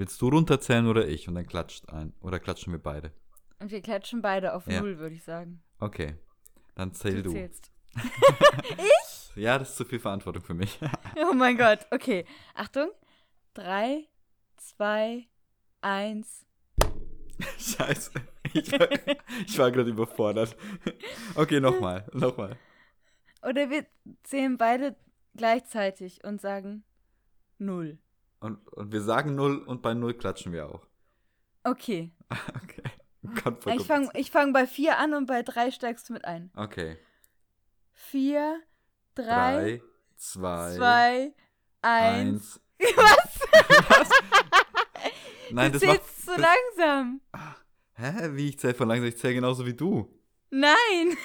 Willst du runterzählen oder ich? Und dann klatscht ein. Oder klatschen wir beide? Und wir klatschen beide auf Ja. Null, würde ich sagen. Okay. Dann zähl du. zählst. Ja, das ist zu viel Verantwortung für mich. Oh mein Gott. Okay. Achtung. Drei, zwei, eins. Scheiße. Ich war, ich war gerade überfordert. Okay, nochmal. Nochmal. Oder wir zählen beide gleichzeitig und sagen Null. Und, und wir sagen null und bei null klatschen wir auch. Okay. Okay. Ich fange ich fang bei vier an und bei drei steigst du mit ein. Okay. Vier, drei, Drei, zwei, zwei, eins. eins. Was? Nein, du das macht. zählst zu das- langsam. Hä? Wie ich zähle von langsam? Ich zähle genauso wie du. Nein.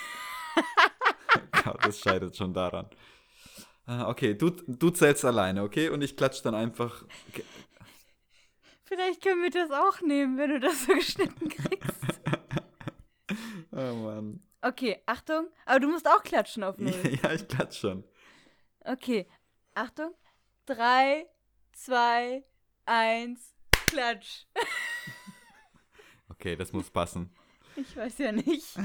Gott, das scheitert schon daran. Ah, Okay, du, du zählst alleine, okay? Und ich klatsch dann einfach. Vielleicht können wir das auch nehmen, wenn du das so geschnitten kriegst. Oh Mann. Okay, Achtung. Aber du musst auch klatschen auf Null. Ja, ich klatsch schon. Okay, Achtung. Drei, zwei, eins, klatsch. Okay, das muss passen. Ich weiß ja nicht.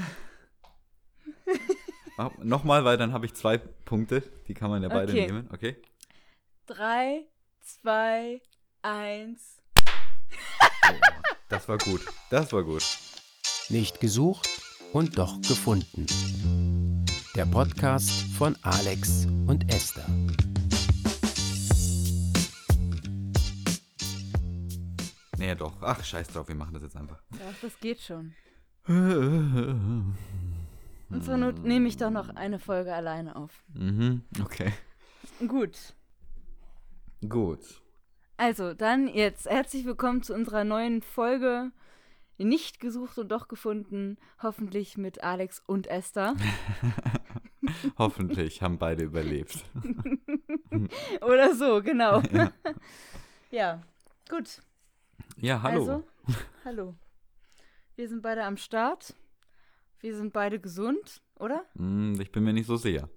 Nochmal, weil dann habe ich zwei Punkte. Die kann man ja beide Okay. nehmen, okay? Drei, zwei, eins. Oh, das war gut. Das war gut. Nicht gesucht und doch gefunden. Der Podcast von Alex und Esther. Nee, doch. Ach, scheiß drauf, wir machen das jetzt einfach. Doch, das geht schon. Und zur Not nehme ich doch noch eine Folge alleine auf. Mhm, okay. Gut. Gut. Also, dann jetzt herzlich willkommen zu unserer neuen Folge. Nicht gesucht und doch gefunden. Hoffentlich mit Alex und Esther. Hoffentlich haben beide überlebt. Oder so, genau. Ja. Ja, gut. Ja, hallo. Also, hallo. Wir sind beide am Start. Wir sind beide gesund, oder? Hm, ich bin mir nicht so sicher.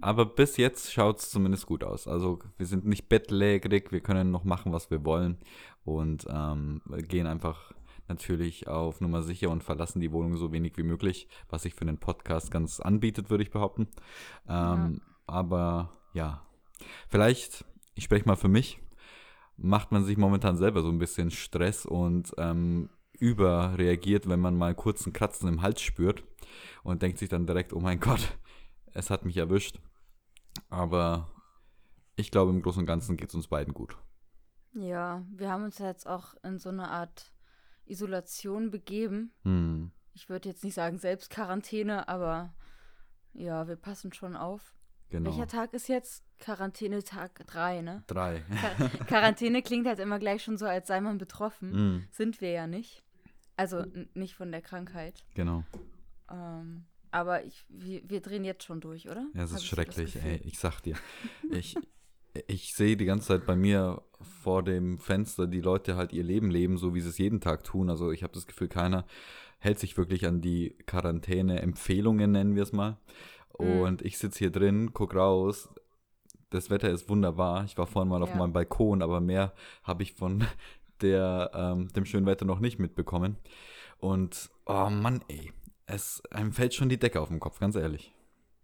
Aber bis jetzt schaut es zumindest gut aus. Also wir sind nicht bettlägerig, wir können noch machen, was wir wollen und ähm, gehen einfach natürlich auf Nummer sicher und verlassen die Wohnung so wenig wie möglich, was sich für einen Podcast ganz anbietet, würde ich behaupten. Ähm, Aber ja, vielleicht, ich spreche mal für mich, macht man sich momentan selber so ein bisschen Stress und ähm, überreagiert, wenn man mal kurz einen Kratzen im Hals spürt und denkt sich dann direkt, oh mein Gott, es hat mich erwischt. Aber ich glaube, im Großen und Ganzen geht es uns beiden gut. Ja, wir haben uns jetzt auch in so eine Art Isolation begeben. Hm. Ich würde jetzt nicht sagen Selbstquarantäne, aber ja, wir passen schon auf. Genau. Welcher Tag ist jetzt? Quarantänetag 3, ne? Drei. Quar Quarantäne klingt halt immer gleich schon so, als sei man betroffen. Hm, Sind wir ja nicht. Also n- nicht von der Krankheit. genau. Ähm, aber ich, wir, wir drehen jetzt schon durch, oder? Ja, es ist schrecklich, ey. Ich sag dir. Ich, ich sehe die ganze Zeit bei mir vor dem Fenster die Leute halt ihr Leben leben, so wie sie es jeden Tag tun. Also ich habe das Gefühl, keiner hält sich wirklich an die Quarantäne-Empfehlungen, nennen wir es mal. Mhm. Und ich sitze hier drin, guck raus. Das Wetter ist wunderbar. Ich war vorhin mal auf Ja. meinem Balkon, aber mehr habe ich von der, ähm, dem schönen Wetter noch nicht mitbekommen. Und, oh Mann, ey. Es, einem fällt schon die Decke auf den Kopf, ganz ehrlich.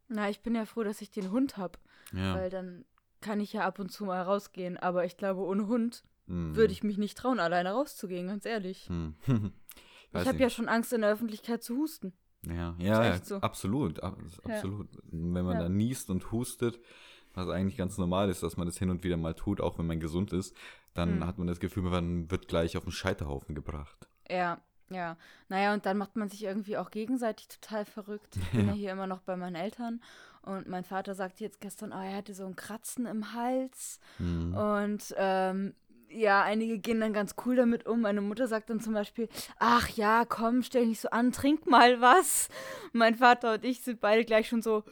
Na, ich bin ja froh, dass ich den Hund habe, Ja. weil dann kann ich ja ab und zu mal rausgehen. Aber ich glaube, ohne Hund Hm. würde ich mich nicht trauen, alleine rauszugehen, ganz ehrlich. Hm. ich habe ja schon Angst, in der Öffentlichkeit zu husten. Ja, ja, ja so. absolut, ab, Ja. absolut. Wenn man Ja. da niest und hustet, was eigentlich ganz normal ist, dass man das hin und wieder mal tut, auch wenn man gesund ist, dann Hm. hat man das Gefühl, man wird gleich auf den Scheiterhaufen gebracht. Ja, ja. Naja, und dann macht man sich irgendwie auch gegenseitig total verrückt. Ich bin ja hier immer noch bei meinen Eltern und mein Vater sagte jetzt gestern, oh, er hatte so ein Kratzen im Hals Hm. und ähm, ja, einige gehen dann ganz cool damit um. Meine Mutter sagt dann zum Beispiel, ach ja, komm, stell dich nicht so an, trink mal was. Mein Vater und ich sind beide gleich schon so,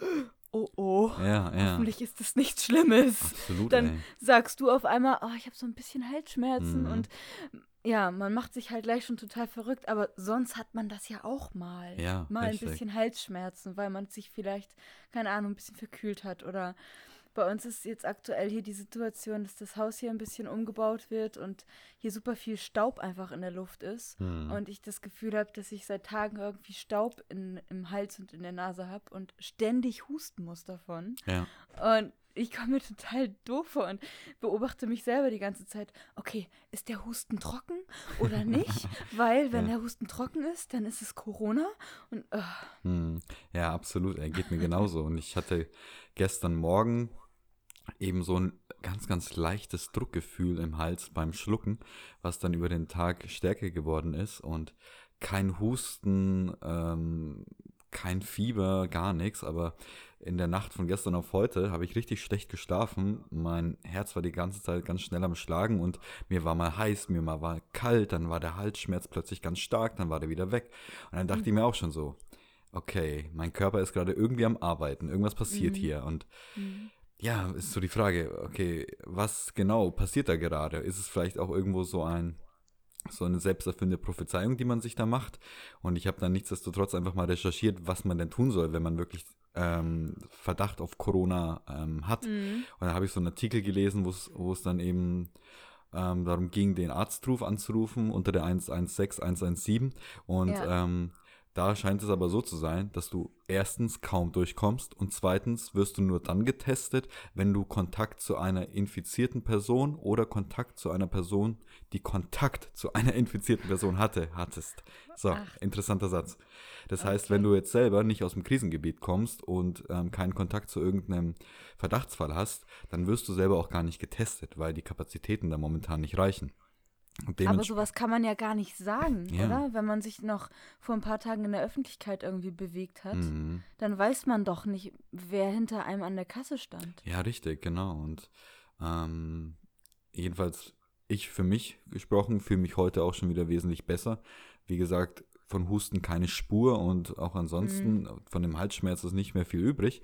oh oh, Ja, ja, hoffentlich ist das nichts Schlimmes. absolut, dann ey. sagst du auf einmal, oh, ich habe so ein bisschen Halsschmerzen Mhm. und ja, man macht sich halt gleich schon total verrückt, aber sonst hat man das ja auch mal. Ja, mal richtig. ein bisschen Halsschmerzen, weil man sich vielleicht, keine Ahnung, ein bisschen verkühlt hat oder bei uns ist jetzt aktuell hier die Situation, dass das Haus hier ein bisschen umgebaut wird und hier super viel Staub einfach in der Luft ist. Hm. Und ich das Gefühl habe, dass ich seit Tagen irgendwie Staub in, im Hals und in der Nase habe und ständig husten muss davon. Ja. Und ich komme mir total doof vor und beobachte mich selber die ganze Zeit. Okay, ist der Husten trocken oder nicht? Weil, wenn Ja. der Husten trocken ist, dann ist es Corona. Und Hm, Ja, absolut. Er geht mir genauso. Und ich hatte gestern Morgen eben so ein ganz, ganz leichtes Druckgefühl im Hals beim Schlucken, was dann über den Tag stärker geworden ist. Und kein Husten, ähm, kein Fieber, gar nichts. Aber in der Nacht von gestern auf heute habe ich richtig schlecht geschlafen. Mein Herz war die ganze Zeit ganz schnell am Schlagen und mir war mal heiß, mir mal war kalt, dann war der Halsschmerz plötzlich ganz stark, dann war der wieder weg. Und dann dachte ich mir auch schon so, okay, mein Körper ist gerade irgendwie am Arbeiten, irgendwas passiert Mhm. hier. Und Mhm. Ja, ist so die Frage, okay, was genau passiert da gerade? Ist es vielleicht auch irgendwo so ein so eine selbsterfüllende Prophezeiung, die man sich da macht. Und ich habe dann nichtsdestotrotz einfach mal recherchiert, was man denn tun soll, wenn man wirklich ähm, Verdacht auf Corona ähm, hat. Mhm. Und da habe ich so einen Artikel gelesen, wo es- dann eben ähm, darum ging, den Arztruf anzurufen unter der 116 117. Und Ja. ähm, da scheint es aber so zu sein, dass du erstens kaum durchkommst und zweitens wirst du nur dann getestet, wenn du Kontakt zu einer infizierten Person oder Kontakt zu einer Person, die Kontakt zu einer infizierten Person hatte, hattest. So, Ach. interessanter Satz. Das heißt, Okay. wenn du jetzt selber nicht aus dem Krisengebiet kommst und ähm, keinen Kontakt zu irgendeinem Verdachtsfall hast, dann wirst du selber auch gar nicht getestet, weil die Kapazitäten da momentan nicht reichen. Aber sowas kann man ja gar nicht sagen, Ja. oder? Wenn man sich noch vor ein paar Tagen in der Öffentlichkeit irgendwie bewegt hat, Mhm. dann weiß man doch nicht, wer hinter einem an der Kasse stand. Ja, richtig, genau. Und ähm, jedenfalls, ich für mich gesprochen, fühle mich heute auch schon wieder wesentlich besser. Wie gesagt, von Husten keine Spur und auch ansonsten von dem Halsschmerz ist nicht mehr viel übrig.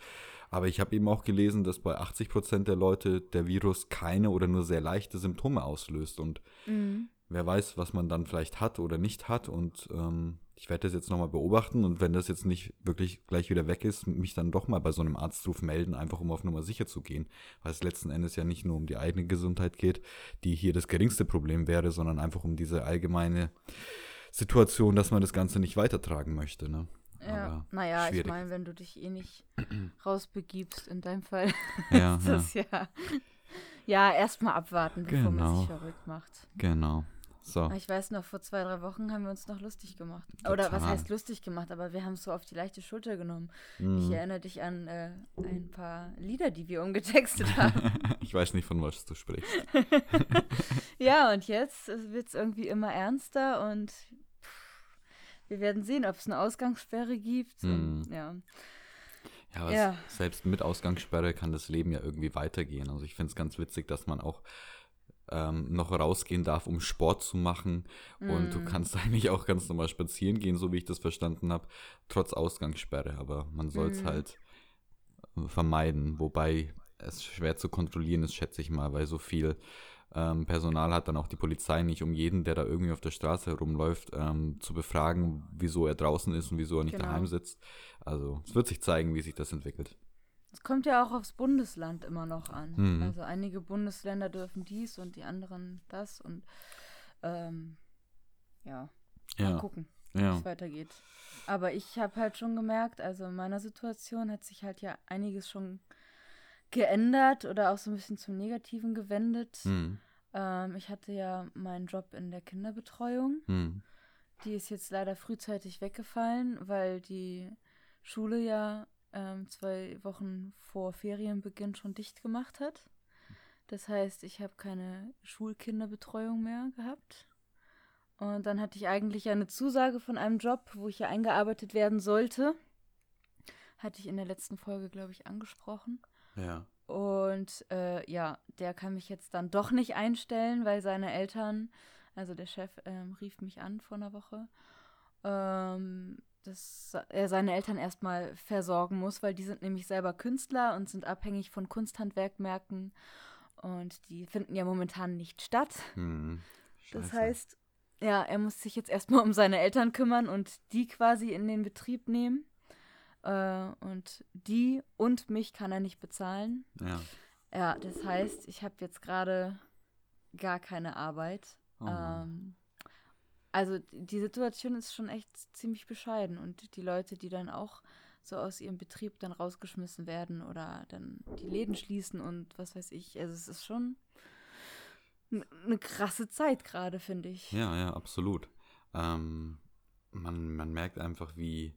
Aber ich habe eben auch gelesen, dass bei 80 Prozent der Leute der Virus keine oder nur sehr leichte Symptome auslöst. Und Mhm. wer weiß, was man dann vielleicht hat oder nicht hat. Und ähm, ich werde das jetzt nochmal beobachten und wenn das jetzt nicht wirklich gleich wieder weg ist, mich dann doch mal bei so einem Arztruf melden, einfach um auf Nummer sicher zu gehen. Weil es letzten Endes ja nicht nur um die eigene Gesundheit geht, die hier das geringste Problem wäre, sondern einfach um diese allgemeine Situation, dass man das Ganze nicht weitertragen möchte. Ne? Ja, Aber naja, ich schwierig. meine, wenn du dich eh nicht rausbegibst, in deinem Fall, Ja, ist das ja. Ja, erstmal abwarten, bevor man Genau. sich verrückt macht. genau. So. Ich weiß noch, vor zwei, drei Wochen haben wir uns noch lustig gemacht. Oder was Total. heißt lustig gemacht, aber wir haben es so auf die leichte Schulter genommen. Ich Mm. erinnere dich an äh, ein paar Lieder, die wir umgetextet haben. ich weiß nicht, von was du sprichst. ja, und jetzt wird es irgendwie immer ernster und wir werden sehen, ob es eine Ausgangssperre gibt. Hm. ja. Ja, aber Ja. selbst mit Ausgangssperre kann das Leben ja irgendwie weitergehen. Also ich finde es ganz witzig, dass man auch ähm, noch rausgehen darf, um Sport zu machen. Und du Mm. kannst eigentlich auch ganz normal spazieren gehen, so wie ich das verstanden habe, trotz Ausgangssperre. Aber man soll es Mm. halt äh, vermeiden. Wobei es schwer zu kontrollieren ist, schätze ich mal, weil so viel ähm, Personal hat dann auch die Polizei nicht, um jeden, der da irgendwie auf der Straße herumläuft, ähm, zu befragen, wieso er draußen ist und wieso er nicht Genau. daheim sitzt. Also es wird sich zeigen, wie sich das entwickelt. Es kommt ja auch aufs Bundesland immer noch an. Mhm. Also einige Bundesländer dürfen dies und die anderen das und ähm, ja, mal Ja, gucken, wie ja. es weitergeht. Aber ich habe halt schon gemerkt, also in meiner Situation hat sich halt ja einiges schon geändert oder auch so ein bisschen zum Negativen gewendet. Hm, Ähm, ich hatte ja meinen Job in der Kinderbetreuung. hm, Die ist jetzt leider frühzeitig weggefallen, weil die Schule ja ähm, zwei Wochen vor Ferienbeginn schon dicht gemacht hat. Das heißt, ich habe keine Schulkinderbetreuung mehr gehabt. Und dann hatte ich eigentlich eine Zusage von einem Job, wo ich ja eingearbeitet werden sollte. Hatte ich in der letzten Folge, glaube ich, angesprochen. Ja. Und äh, ja, der kann mich jetzt dann doch nicht einstellen, weil seine Eltern, also der Chef, ähm, rief mich an vor einer Woche, ähm, dass er seine Eltern erstmal versorgen muss, weil die sind nämlich selber Künstler und sind abhängig von Kunsthandwerkmärkten und die finden ja momentan nicht statt. Hm. Das heißt, ja, er muss sich jetzt erstmal um seine Eltern kümmern und die quasi in den Betrieb nehmen. Äh, und die und mich kann er nicht bezahlen. Ja. Ja, das heißt, ich habe jetzt gerade gar keine Arbeit. Oh ähm, also die Situation ist schon echt ziemlich bescheiden und die Leute, die dann auch so aus ihrem Betrieb dann rausgeschmissen werden oder dann die Läden schließen und was weiß ich. Also es ist schon eine krasse Zeit gerade, finde ich. Ja, ja, absolut. Ähm, man, man merkt einfach, wie,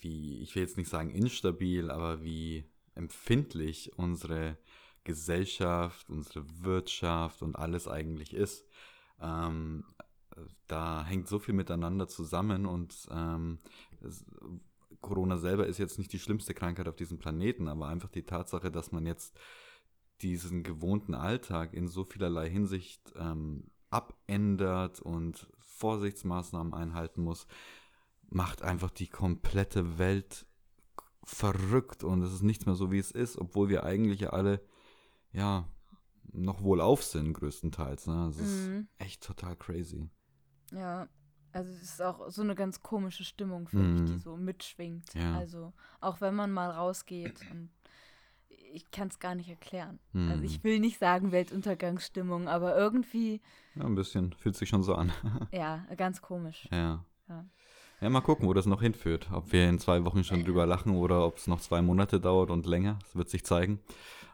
wie, ich will jetzt nicht sagen instabil, aber wie empfindlich unsere Gesellschaft, unsere Wirtschaft und alles eigentlich ist. Ähm, da hängt so viel miteinander zusammen und ähm, es, Corona selber ist jetzt nicht die schlimmste Krankheit auf diesem Planeten, aber einfach die Tatsache, dass man jetzt diesen gewohnten Alltag in so vielerlei Hinsicht ähm, abändert und Vorsichtsmaßnahmen einhalten muss, macht einfach die komplette Welt verrückt und es ist nichts mehr so, wie es ist, obwohl wir eigentlich ja alle, ja, noch wohlauf sind, größtenteils. Ne? Es ist Mhm. echt total crazy. Ja, also es ist auch so eine ganz komische Stimmung, finde ich, die Mhm. so mitschwingt. Ja. Also auch wenn man mal rausgeht und ich kann es gar nicht erklären. Mhm. Also ich will nicht sagen Weltuntergangsstimmung, aber irgendwie, Ja, ein bisschen. Fühlt sich schon so an. ja, ganz komisch. ja. Ja. Ja, mal gucken, wo das noch hinführt. Ob wir in zwei Wochen schon drüber lachen oder ob es noch zwei Monate dauert und länger. Das wird sich zeigen.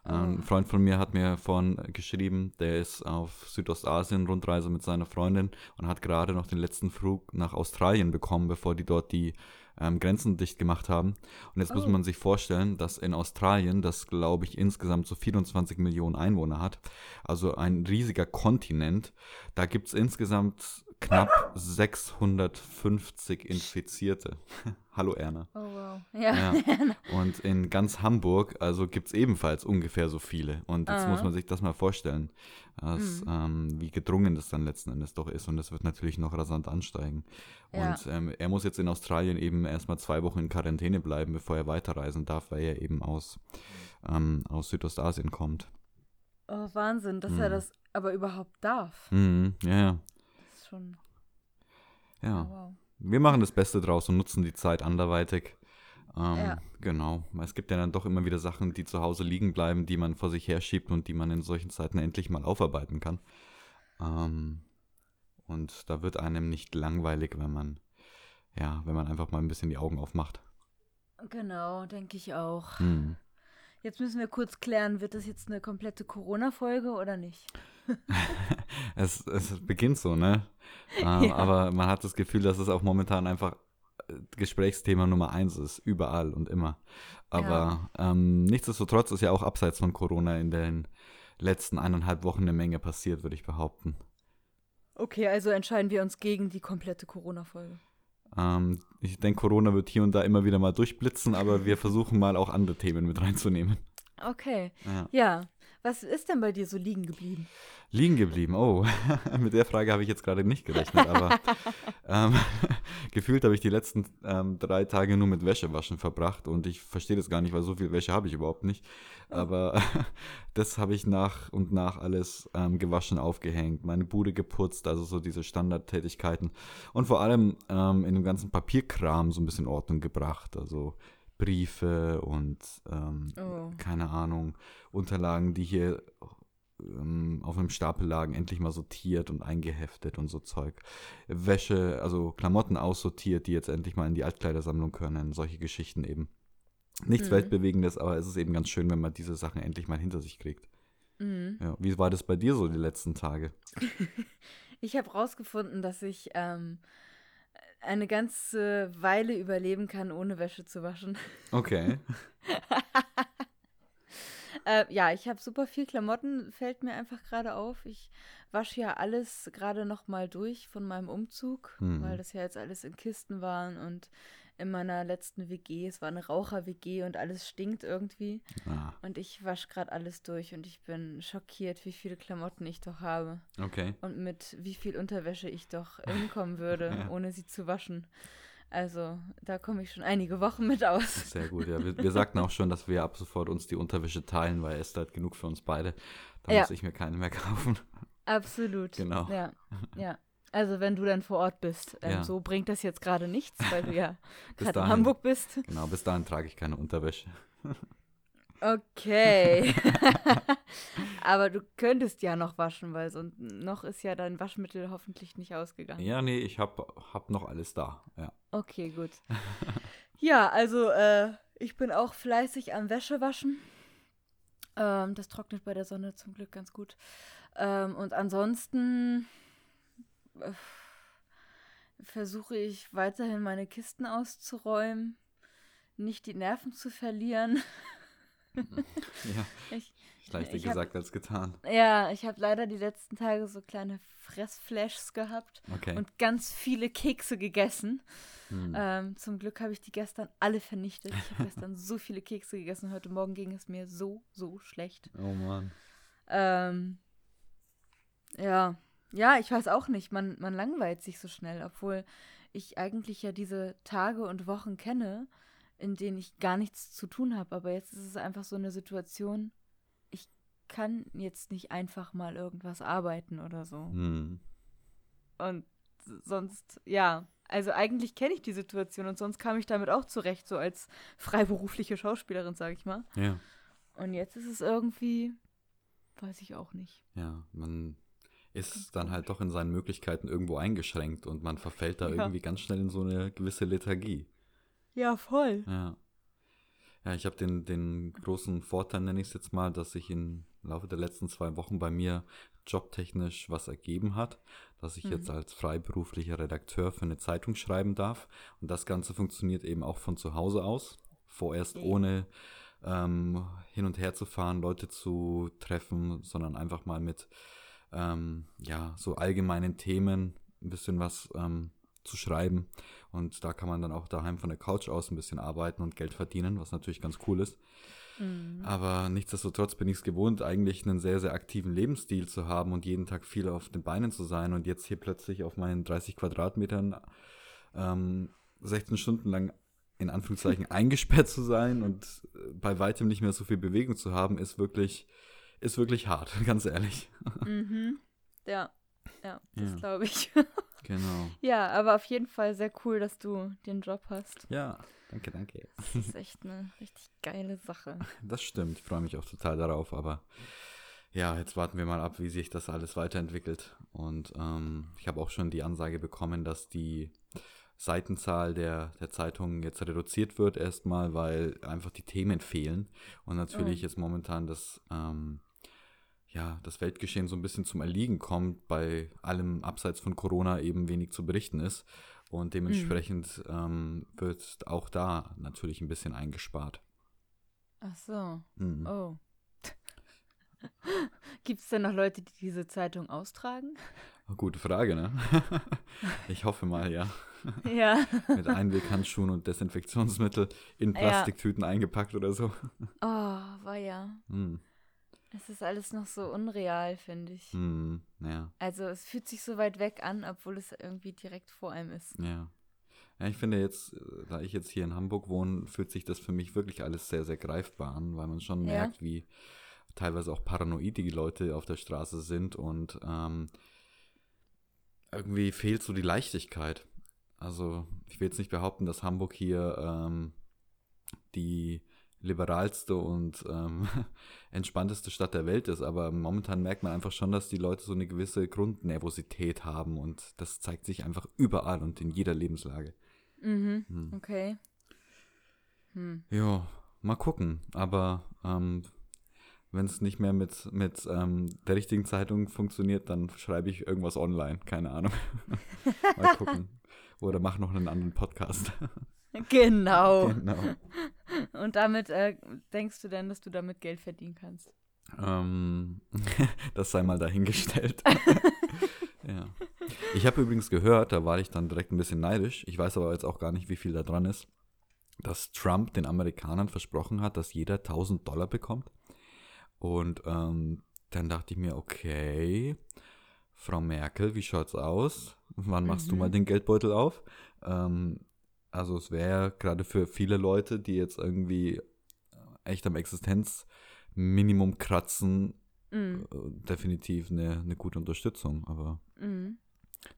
Ähm, ein Freund von mir hat mir vorhin geschrieben, der ist auf Südostasien Rundreise mit seiner Freundin und hat gerade noch den letzten Flug nach Australien bekommen, bevor die dort die ähm, Grenzen dicht gemacht haben. Und jetzt muss Oh. man sich vorstellen, dass in Australien, das glaube ich insgesamt so 24 Millionen Einwohner hat, also ein riesiger Kontinent, da gibt es insgesamt knapp 650 Infizierte. Hallo Erna. Oh wow. Ja. Ja. Und in ganz Hamburg, also gibt es ebenfalls ungefähr so viele. Und jetzt Aha. muss man sich das mal vorstellen, dass, Mhm. ähm, wie gedrungen das dann letzten Endes doch ist. Und das wird natürlich noch rasant ansteigen. Ja. Und ähm, er muss jetzt in Australien eben erstmal zwei Wochen in Quarantäne bleiben, bevor er weiterreisen darf, weil er eben aus, ähm, aus Südostasien kommt. Oh, Wahnsinn, dass er Mhm. das aber überhaupt darf. Mhm, ja, ja. Schon. ja. Oh, wow. Wir machen das Beste draus und nutzen die Zeit anderweitig. Ähm, Ja. Genau. Es gibt ja dann doch immer wieder Sachen, die zu Hause liegen bleiben, die man vor sich herschiebt und die man in solchen Zeiten endlich mal aufarbeiten kann. Ähm, und da wird einem nicht langweilig, wenn man, ja, wenn man einfach mal ein bisschen die Augen aufmacht. Genau, denke ich auch. Hm. Jetzt müssen wir kurz klären, wird das jetzt eine komplette Corona-Folge oder nicht? Es, es beginnt so, ne? Ähm, Ja. Aber man hat das Gefühl, dass es auch momentan einfach äh, Gesprächsthema Nummer eins ist, überall und immer. Aber ähm, nichtsdestotrotz ist ja auch abseits von Corona in den letzten eineinhalb Wochen eine Menge passiert, würde ich behaupten. Okay, also entscheiden wir uns gegen die komplette Corona-Folge. Ähm, ich denke, Corona wird hier und da immer wieder mal durchblitzen, aber wir versuchen mal auch andere Themen mit reinzunehmen. Okay. Ja. Ja. Was ist denn bei dir so liegen geblieben? Liegen geblieben, oh, mit der Frage habe ich jetzt gerade nicht gerechnet, aber ähm, gefühlt habe ich die letzten ähm, drei Tage nur mit Wäschewaschen verbracht und ich verstehe das gar nicht, weil so viel Wäsche habe ich überhaupt nicht. Aber das habe ich nach und nach alles ähm, gewaschen, aufgehängt, meine Bude geputzt, also so diese Standardtätigkeiten und vor allem ähm, in dem ganzen Papierkram so ein bisschen Ordnung gebracht, also Briefe und ähm, Oh. keine Ahnung, Unterlagen, die hier ähm, auf einem Stapel lagen, endlich mal sortiert und eingeheftet und so Zeug. Wäsche, also Klamotten aussortiert, die jetzt endlich mal in die Altkleidersammlung können, solche Geschichten eben. Nichts Mhm. Weltbewegendes, aber es ist eben ganz schön, wenn man diese Sachen endlich mal hinter sich kriegt. Mhm. Ja, wie war das bei dir so die letzten Tage? Ich habe rausgefunden, dass ich ähm, eine ganze Weile überleben kann, ohne Wäsche zu waschen. Okay. Äh, ja, ich habe super viel Klamotten, fällt mir einfach gerade auf. Ich wasche ja alles gerade noch mal durch von meinem Umzug, Hm. weil das ja jetzt alles in Kisten waren und in meiner letzten WG, es war eine Raucher-WG und alles stinkt irgendwie. Ah, Und ich wasche gerade alles durch und ich bin schockiert, wie viele Klamotten ich doch habe okay. und mit wie viel Unterwäsche ich doch hinkommen würde, Ja. ohne sie zu waschen. Also, da komme ich schon einige Wochen mit aus. Sehr gut, ja. Wir, wir sagten auch schon, dass wir ab sofort uns die Unterwäsche teilen, weil Esther hat genug für uns beide. Da Ja. muss ich mir keine mehr kaufen. Absolut. Genau. Ja, ja. Also wenn du dann vor Ort bist. Ähm, Ja. So bringt das jetzt gerade nichts, weil du ja gerade in. Hamburg bist. Genau, bis dahin trage ich keine Unterwäsche. Okay. Aber du könntest ja noch waschen, weil sonst noch ist ja dein Waschmittel hoffentlich nicht ausgegangen. Ja, nee, ich hab, hab noch alles da. Ja. Okay, gut. ja, also äh, ich bin auch fleißig am Wäschewaschen. Ähm, das trocknet bei der Sonne zum Glück ganz gut. Ähm, und ansonsten äh, versuche ich weiterhin meine Kisten auszuräumen, nicht die Nerven zu verlieren. ja. Ich, Leichter ich hab- gesagt als getan. ja, ich habe leider die letzten Tage so kleine Fressflashs gehabt Okay. und ganz viele Kekse gegessen. Hm. Ähm, zum Glück habe ich die gestern alle vernichtet. Ich habe gestern so viele Kekse gegessen. Heute Morgen ging es mir so, so schlecht. oh Mann. Ähm, ja, ja, ich weiß auch nicht. Man, man langweilt sich so schnell, obwohl ich eigentlich ja diese Tage und Wochen kenne, in denen ich gar nichts zu tun habe. Aber jetzt ist es einfach so eine Situation, ich kann jetzt nicht einfach mal irgendwas arbeiten oder so. Hm. Und sonst, ja, also eigentlich kenne ich die Situation und sonst kam ich damit auch zurecht, so als freiberufliche Schauspielerin, sage ich mal. Ja. Und jetzt ist es irgendwie, weiß ich auch nicht. Ja, man ist dann halt doch in seinen Möglichkeiten irgendwo eingeschränkt und man verfällt da Ja. irgendwie ganz schnell in so eine gewisse Lethargie. Ja, voll. Ja. Ja, ich habe den, den großen Vorteil, nenne ich es jetzt mal, dass sich im Laufe der letzten zwei Wochen bei mir jobtechnisch was ergeben hat, dass ich jetzt Mhm. als freiberuflicher Redakteur für eine Zeitung schreiben darf. Und das Ganze funktioniert eben auch von zu Hause aus. Vorerst Ja. ohne ähm, hin und her zu fahren, Leute zu treffen, sondern einfach mal mit ähm, ja, so allgemeinen Themen ein bisschen was ähm, zu schreiben. Und da kann man dann auch daheim von der Couch aus ein bisschen arbeiten und Geld verdienen, was natürlich ganz cool ist. Mhm. Aber nichtsdestotrotz bin ich es gewohnt, eigentlich einen sehr, sehr aktiven Lebensstil zu haben und jeden Tag viel auf den Beinen zu sein. Und jetzt hier plötzlich auf meinen 30 Quadratmetern ähm, 16 Stunden lang in Anführungszeichen eingesperrt zu sein und äh, bei weitem nicht mehr so viel Bewegung zu haben, ist wirklich, ist wirklich hart, ganz ehrlich. Mhm. Ja, ja, das Ja. glaube ich. Genau. ja, aber auf jeden Fall sehr cool, dass du den Job hast. Ja, danke, danke. Das ist echt eine richtig geile Sache. Das stimmt, ich freue mich auch total darauf, aber ja, jetzt warten wir mal ab, wie sich das alles weiterentwickelt. Und ähm, ich habe auch schon die Ansage bekommen, dass die Seitenzahl der, der Zeitung jetzt reduziert wird erstmal, weil einfach die Themen fehlen. Und natürlich Oh. jetzt momentan das, ähm, ja, das Weltgeschehen so ein bisschen zum Erliegen kommt, bei allem abseits von Corona eben wenig zu berichten ist. Und dementsprechend ähm, wird auch da natürlich ein bisschen eingespart. Ach so. Mhm. Oh. Gibt es denn noch Leute, die diese Zeitung austragen? Gute Frage, ne? ich hoffe mal, ja. ja. Mit Einweghandschuhen und Desinfektionsmittel in Ja. Plastiktüten eingepackt oder so. Oh, war ja. Hm, Es ist alles noch so unreal, finde ich. hm, ja, Also es fühlt sich so weit weg an, obwohl es irgendwie direkt vor einem ist. ja. Ja, ich finde jetzt, äh, da ich jetzt hier in Hamburg wohne, fühlt sich das für mich wirklich alles sehr, sehr greifbar an, weil man schon Ja. merkt, wie teilweise auch paranoid die Leute auf der Straße sind und ähm, irgendwie fehlt so die Leichtigkeit. Also ich will jetzt nicht behaupten, dass Hamburg hier ähm, die liberalste und ähm, entspannteste Stadt der Welt ist, aber momentan merkt man einfach schon, dass die Leute so eine gewisse Grundnervosität haben und das zeigt sich einfach überall und in jeder Lebenslage. Mhm. Hm. Okay. Hm. Ja, mal gucken. Aber ähm, wenn es nicht mehr mit, mit ähm, der richtigen Zeitung funktioniert, dann schreibe ich irgendwas online. Keine Ahnung. mal gucken. Oder mach noch einen anderen Podcast. Genau. genau. Und damit äh, denkst du denn, dass du damit Geld verdienen kannst? Ähm, das sei mal dahingestellt. ja. Ich habe übrigens gehört, da war ich dann direkt ein bisschen neidisch. Ich weiß aber jetzt auch gar nicht, wie viel da dran ist, dass Trump den Amerikanern versprochen hat, dass jeder 1000 Dollar bekommt. Und ähm, dann dachte ich mir, okay, Frau Merkel, wie schaut's aus? Wann machst du Mhm. mal den Geldbeutel auf? Ähm, also es wäre gerade für viele Leute, die jetzt irgendwie echt am Existenzminimum kratzen, Mhm. äh, definitiv eine, eine gute Unterstützung. Aber Mhm.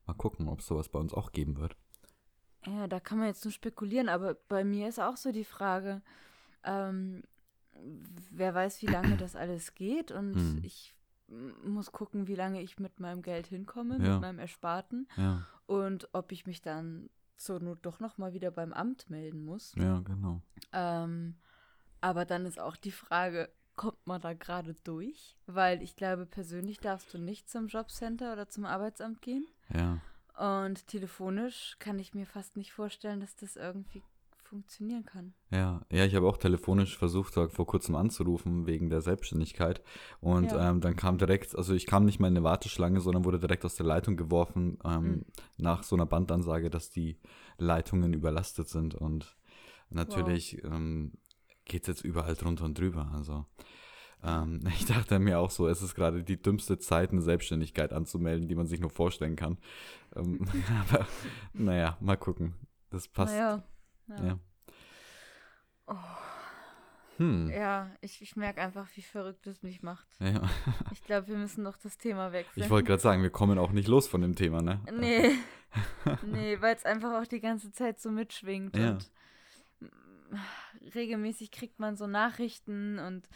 mal gucken, ob es sowas bei uns auch geben wird. Ja, da kann man jetzt nur spekulieren, aber bei mir ist auch so die Frage, ähm, wer weiß, wie lange das alles geht und Hm. ich muss gucken, wie lange ich mit meinem Geld hinkomme, Ja. mit meinem Ersparten Ja, und ob ich mich dann zur Not doch noch mal wieder beim Amt melden muss. ja, genau. Ähm, aber dann ist auch die Frage, kommt man da gerade durch? Weil ich glaube, persönlich darfst du nicht zum Jobcenter oder zum Arbeitsamt gehen. Ja. Und telefonisch kann ich mir fast nicht vorstellen, dass das irgendwie funktionieren kann. Ja, ja, ich habe auch telefonisch versucht, vor kurzem anzurufen wegen der Selbstständigkeit. Und Ja. ähm, dann kam direkt, also ich kam nicht mal in eine Warteschlange, sondern wurde direkt aus der Leitung geworfen, ähm, Mhm. nach so einer Bandansage, dass die Leitungen überlastet sind. Und natürlich ähm, geht es jetzt überall drunter und drüber. Also ähm, ich dachte mir auch so, es ist gerade die dümmste Zeit, eine Selbstständigkeit anzumelden, die man sich nur vorstellen kann. Ähm, aber naja, mal gucken. Das passt. Naja. Ja, Ja. Oh. Hm. ja ich, ich merke einfach, wie verrückt es mich macht. Ja. Ich glaube, wir müssen noch das Thema wechseln. Ich wollte gerade sagen, wir kommen auch nicht los von dem Thema, ne? Nee. nee, weil es einfach auch die ganze Zeit so mitschwingt. Ja. Und mm, regelmäßig kriegt man so Nachrichten und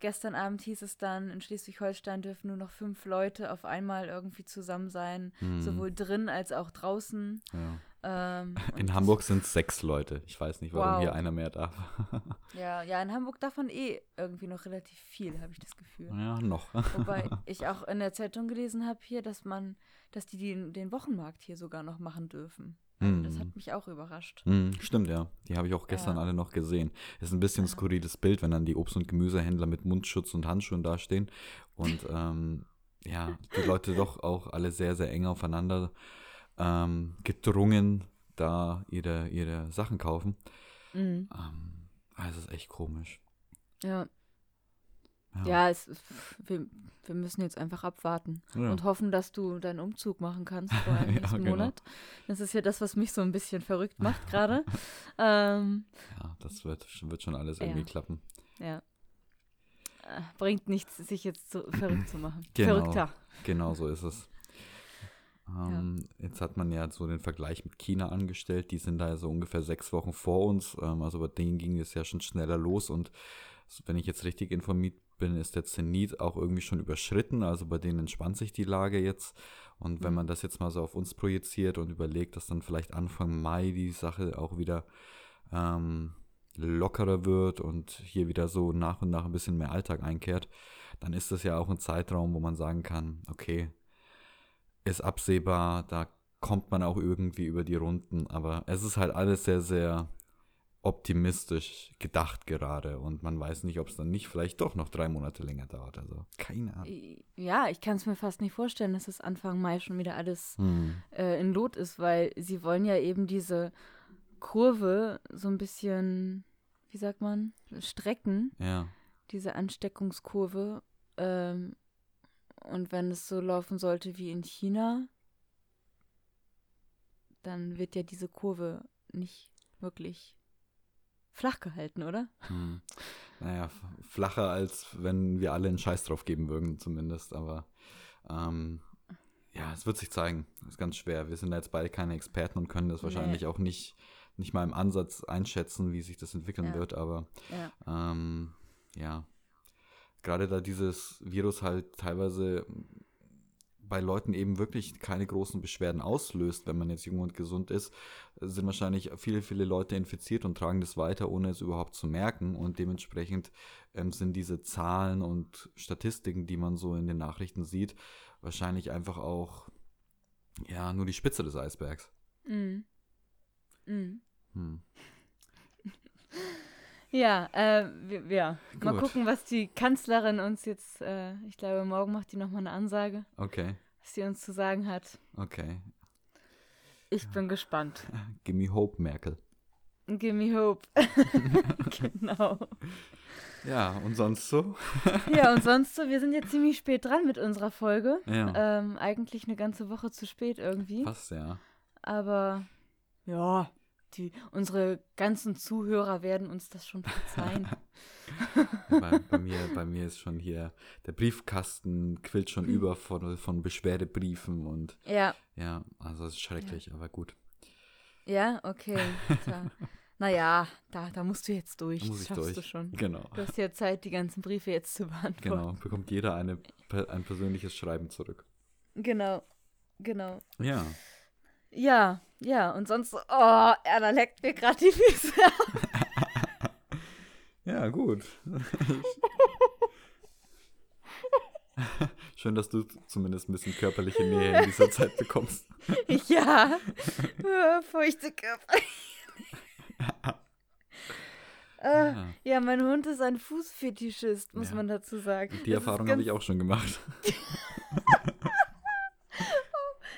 gestern Abend hieß es dann, in Schleswig-Holstein dürfen nur noch fünf Leute auf einmal irgendwie zusammen sein, Hm. sowohl drin als auch draußen. Ja. Ähm, In Hamburg sind es sechs Leute. Ich weiß nicht, warum Wow. hier einer mehr darf. Ja, ja, in Hamburg davon eh irgendwie noch relativ viel, habe ich das Gefühl. ja, noch. Wobei ich auch in der Zeitung gelesen habe hier, dass man, dass die den, den Wochenmarkt hier sogar noch machen dürfen. Also das Hm. hat mich auch überrascht. Hm, stimmt, ja. Die habe ich auch gestern Ja. alle noch gesehen. Ist ein bisschen ein skurriles Bild, wenn dann die Obst- und Gemüsehändler mit Mundschutz und Handschuhen dastehen. Und ähm, ja, die Leute doch auch alle sehr, sehr eng aufeinander ähm, gedrungen, da ihre, ihre Sachen kaufen. Mhm. Ähm, also es ist echt komisch. Ja, Ja. ja es, wir, wir müssen jetzt einfach abwarten Ja. und hoffen, dass du deinen Umzug machen kannst vor allem Ja, nächsten genau. Monat. Das ist ja das, was mich so ein bisschen verrückt macht gerade. ähm, Ja, das wird, wird schon alles Ja. irgendwie klappen. ja. Äh, Bringt nichts, sich jetzt so verrückt zu machen. Genau. Verrückter. Genau so ist es. Ähm, Jetzt hat man ja so den Vergleich mit China angestellt. Die sind da so ungefähr sechs Wochen vor uns. Ähm, also bei denen ging es ja schon schneller los. Und wenn ich jetzt richtig informiert bin, ist der Zenit auch irgendwie schon überschritten. Also bei denen entspannt sich die Lage jetzt. Und wenn Mhm. man das jetzt mal so auf uns projiziert und überlegt, dass dann vielleicht Anfang Mai die Sache auch wieder ähm, lockerer wird und hier wieder so nach und nach ein bisschen mehr Alltag einkehrt, dann ist das ja auch ein Zeitraum, wo man sagen kann, okay, ist absehbar, da kommt man auch irgendwie über die Runden, aber es ist halt alles sehr, sehr optimistisch gedacht gerade und man weiß nicht, ob es dann nicht vielleicht doch noch drei Monate länger dauert. Also keine Ahnung. Ja, ich kann es mir fast nicht vorstellen, dass es Anfang Mai schon wieder alles Hm. äh, in Lot ist, weil sie wollen ja eben diese Kurve so ein bisschen, wie sagt man, strecken, Ja, diese Ansteckungskurve. Ähm, und wenn es so laufen sollte wie in China, dann wird ja diese Kurve nicht wirklich flach gehalten, oder? hm. naja, flacher als wenn wir alle einen Scheiß drauf geben würden, zumindest, aber ähm, ja, es wird sich zeigen. Das ist ganz schwer. Wir sind da jetzt beide keine Experten und können das Nee. wahrscheinlich auch nicht, nicht mal im Ansatz einschätzen, wie sich das entwickeln Ja. wird, aber Ja. Ähm, ja. Gerade da dieses Virus halt teilweise bei Leuten eben wirklich keine großen Beschwerden auslöst, wenn man jetzt jung und gesund ist, sind wahrscheinlich viele, viele Leute infiziert und tragen das weiter, ohne es überhaupt zu merken. Und dementsprechend ähm, sind diese Zahlen und Statistiken, die man so in den Nachrichten sieht, wahrscheinlich einfach auch ja nur die Spitze des Eisbergs. Mhm. Mhm. Hm. Ja, äh, wir, ja. mal Gut. gucken, was die Kanzlerin uns jetzt, äh, ich glaube, morgen macht die nochmal eine Ansage, Okay, was sie uns zu sagen hat. okay. Ich bin gespannt. Gimme Hope, Merkel. Give me hope. genau. Ja, und sonst so? Ja, und sonst so, wir sind jetzt ziemlich spät dran mit unserer Folge. Ja. Ähm, eigentlich eine ganze Woche zu spät irgendwie. Fast, ja. Aber ja, die, unsere ganzen Zuhörer werden uns das schon verzeihen. bei, bei, mir, bei mir ist schon hier, der Briefkasten quillt schon über von, von Beschwerdebriefen und ja, ja, also es ist schrecklich, aber gut. ja, okay. Tja. naja, da, da musst du jetzt durch. Da muss ich das schaffst durch. du schon. Genau. Du hast ja Zeit, die ganzen Briefe jetzt zu beantworten. Genau. Bekommt jeder eine, ein persönliches Schreiben zurück. Genau. Genau. Ja. Ja, ja, und sonst, so, oh, Erna leckt mir gerade die Füße. Ja, gut. Schön, dass du zumindest ein bisschen körperliche Nähe in dieser Zeit bekommst. ja. Ja, Feuchte Körper. Äh, Ja. ja, mein Hund ist ein Fußfetischist, muss Ja. man dazu sagen. Die Erfahrung habe ich auch schon gemacht.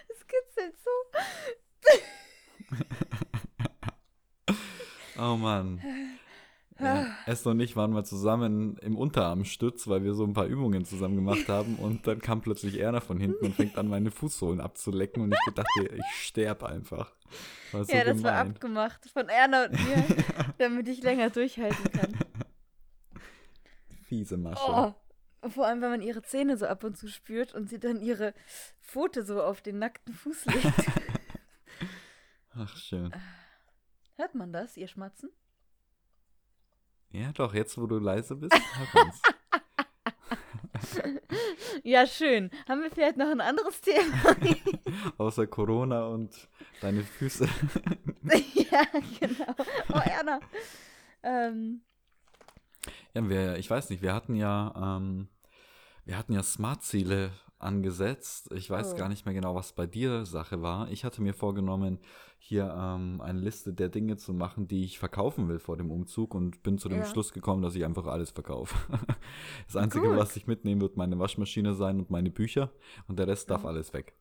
Es kitzelt so. Oh Mann. Ja, Esther und ich waren mal zusammen im Unterarmstütz, weil wir so ein paar Übungen zusammen gemacht haben und dann kam plötzlich Erna von hinten und fängt an, meine Fußsohlen abzulecken und ich dachte, ich sterbe einfach. War so ja, das war gemein. abgemacht von Erna und mir, damit ich länger durchhalten kann. Fiese Masche. Oh. Vor allem, wenn man ihre Zähne so ab und zu spürt und sie dann ihre Pfote so auf den nackten Fuß legt. Ach, schön. Hört man das, ihr Schmatzen? Ja, doch, jetzt wo du leise bist, hört man's. Ja, schön. Haben wir vielleicht noch ein anderes Thema? Außer Corona und deine Füße. ja, genau. Oh, Erna. Ähm, Ja, wir, ich weiß nicht, wir hatten ja, ähm, wir hatten ja Smart-Ziele angesetzt. Ich weiß Oh. gar nicht mehr genau, was bei dir Sache war. Ich hatte mir vorgenommen, hier ähm, eine Liste der Dinge zu machen, die ich verkaufen will vor dem Umzug und bin zu dem Ja. Schluss gekommen, dass ich einfach alles verkaufe. Das Einzige, Gut. was ich mitnehmen wird, meine Waschmaschine sein und meine Bücher und der Rest darf Mhm. alles weg.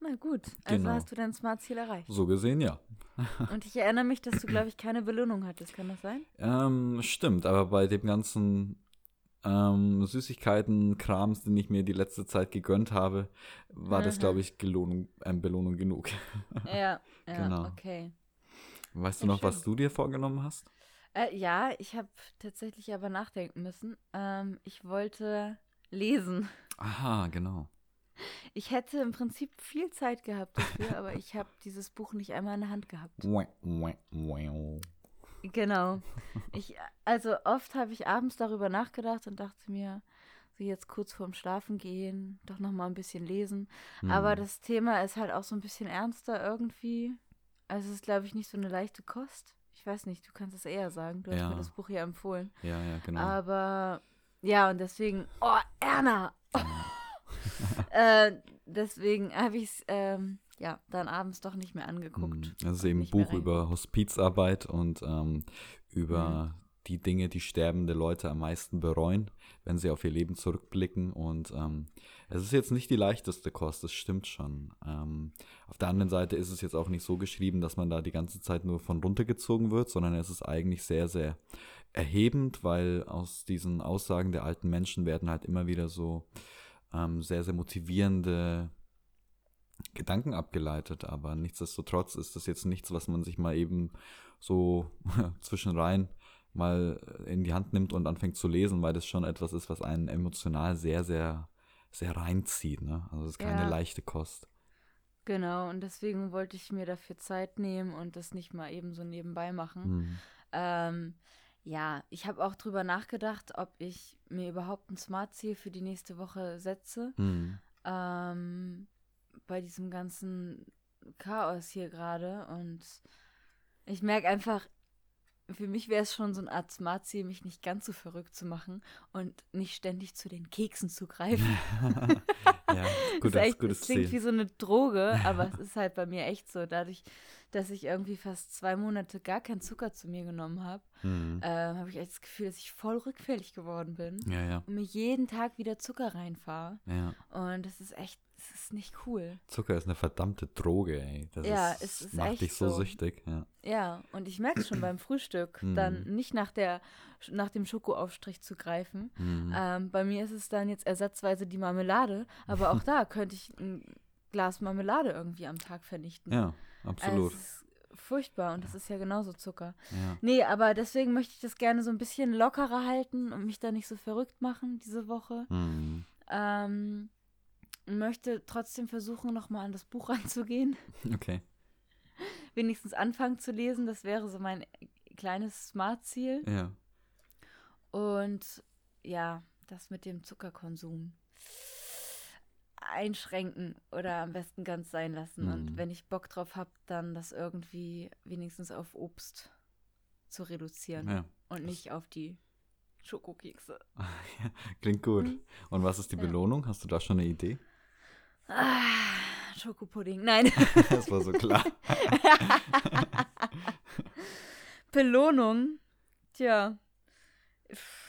na gut, also Genau. hast du dein Smart-Ziel erreicht. So gesehen, ja. Und ich erinnere mich, dass du, glaube ich, keine Belohnung hattest. Kann das sein? Ähm, stimmt, aber bei dem ganzen ähm, Süßigkeiten-Krams, den ich mir die letzte Zeit gegönnt habe, war das, Mhm. glaube ich, Gelohnung, äh, Belohnung genug. Ja, ja, Genau. okay. Weißt du Ja, noch, was schön. du dir vorgenommen hast? Äh, ja, ich habe tatsächlich aber nachdenken müssen. Ähm, ich wollte lesen. Aha, genau. Ich hätte im Prinzip viel Zeit gehabt dafür, aber ich habe dieses Buch nicht einmal in der Hand gehabt. Genau. Ich, also oft habe ich abends darüber nachgedacht und dachte mir, so jetzt kurz vorm Schlafen gehen, doch noch mal ein bisschen lesen. Aber Hm. das Thema ist halt auch so ein bisschen ernster irgendwie. Also es ist, glaube ich, nicht so eine leichte Kost. Ich weiß nicht, du kannst es eher sagen. Du hast Ja. mir das Buch ja empfohlen. Ja, ja, genau. Aber ja, und deswegen, oh, Erna! äh, deswegen habe ich es ähm, ja dann abends doch nicht mehr angeguckt. Hm, Das ist eben ein Buch über Hospizarbeit und ähm, über Mhm. die Dinge, die sterbende Leute am meisten bereuen, wenn sie auf ihr Leben zurückblicken. Und ähm, es ist jetzt nicht die leichteste Kost, das stimmt schon. Ähm, auf der anderen Seite ist es jetzt auch nicht so geschrieben, dass man da die ganze Zeit nur von runtergezogen wird, sondern es ist eigentlich sehr, sehr erhebend, weil aus diesen Aussagen der alten Menschen werden halt immer wieder so ähm, sehr, sehr motivierende Gedanken abgeleitet, aber nichtsdestotrotz ist das jetzt nichts, was man sich mal eben so zwischen rein mal in die Hand nimmt und anfängt zu lesen, weil das schon etwas ist, was einen emotional sehr, sehr, sehr reinzieht. Ne? Also es ist keine Ja. leichte Kost. Genau, und deswegen wollte ich mir dafür Zeit nehmen und das nicht mal eben so nebenbei machen. Hm. Ähm, ja, ich habe auch drüber nachgedacht, ob ich mir überhaupt ein Smart-Ziel für die nächste Woche setze. Hm. Ähm, bei diesem ganzen Chaos hier gerade. Und ich merke einfach, für mich wäre es schon so eine Art Smart-Ziel, mich nicht ganz so verrückt zu machen und nicht ständig zu den Keksen zu greifen. ja, Das gut, das echt, gutes es klingt wie Ziel. so eine Droge, aber es ist halt bei mir echt so. Dadurch, dass ich irgendwie fast zwei Monate gar keinen Zucker zu mir genommen habe, Hm. ähm, habe ich echt das Gefühl, dass ich voll rückfällig geworden bin Ja, ja, und mir jeden Tag wieder Zucker reinfahre. ja. Und das ist echt, das ist nicht cool. Zucker ist eine verdammte Droge, ey. Das Ja, ist, es ist macht echt dich so so. süchtig. Ja. Ja, und ich merke es schon beim Frühstück, Mhm. dann nicht nach, der, nach dem Schokoaufstrich zu greifen. Hm. Ähm, bei mir ist es dann jetzt ersatzweise die Marmelade, aber auch da könnte ich ein Glas Marmelade irgendwie am Tag vernichten. ja, absolut. Also es ist furchtbar und das ist ja genauso Zucker. ja. Nee, aber deswegen möchte ich das gerne so ein bisschen lockerer halten und mich da nicht so verrückt machen diese Woche. Hm. Ähm, möchte trotzdem versuchen, nochmal an das Buch ranzugehen. Okay. wenigstens anfangen zu lesen. Das wäre so mein kleines Smart-Ziel. Ja. Und ja, das mit dem Zuckerkonsum einschränken oder am besten ganz sein lassen. Und Mhm. wenn ich Bock drauf habe, dann das irgendwie wenigstens auf Obst zu reduzieren Ja. und nicht auf die Schokokekse. Klingt gut. Mhm. Und was ist die Ja. Belohnung? Hast du da schon eine Idee? Ah, Schokopudding. Nein. Das war so klar. Belohnung. Tja. Pff,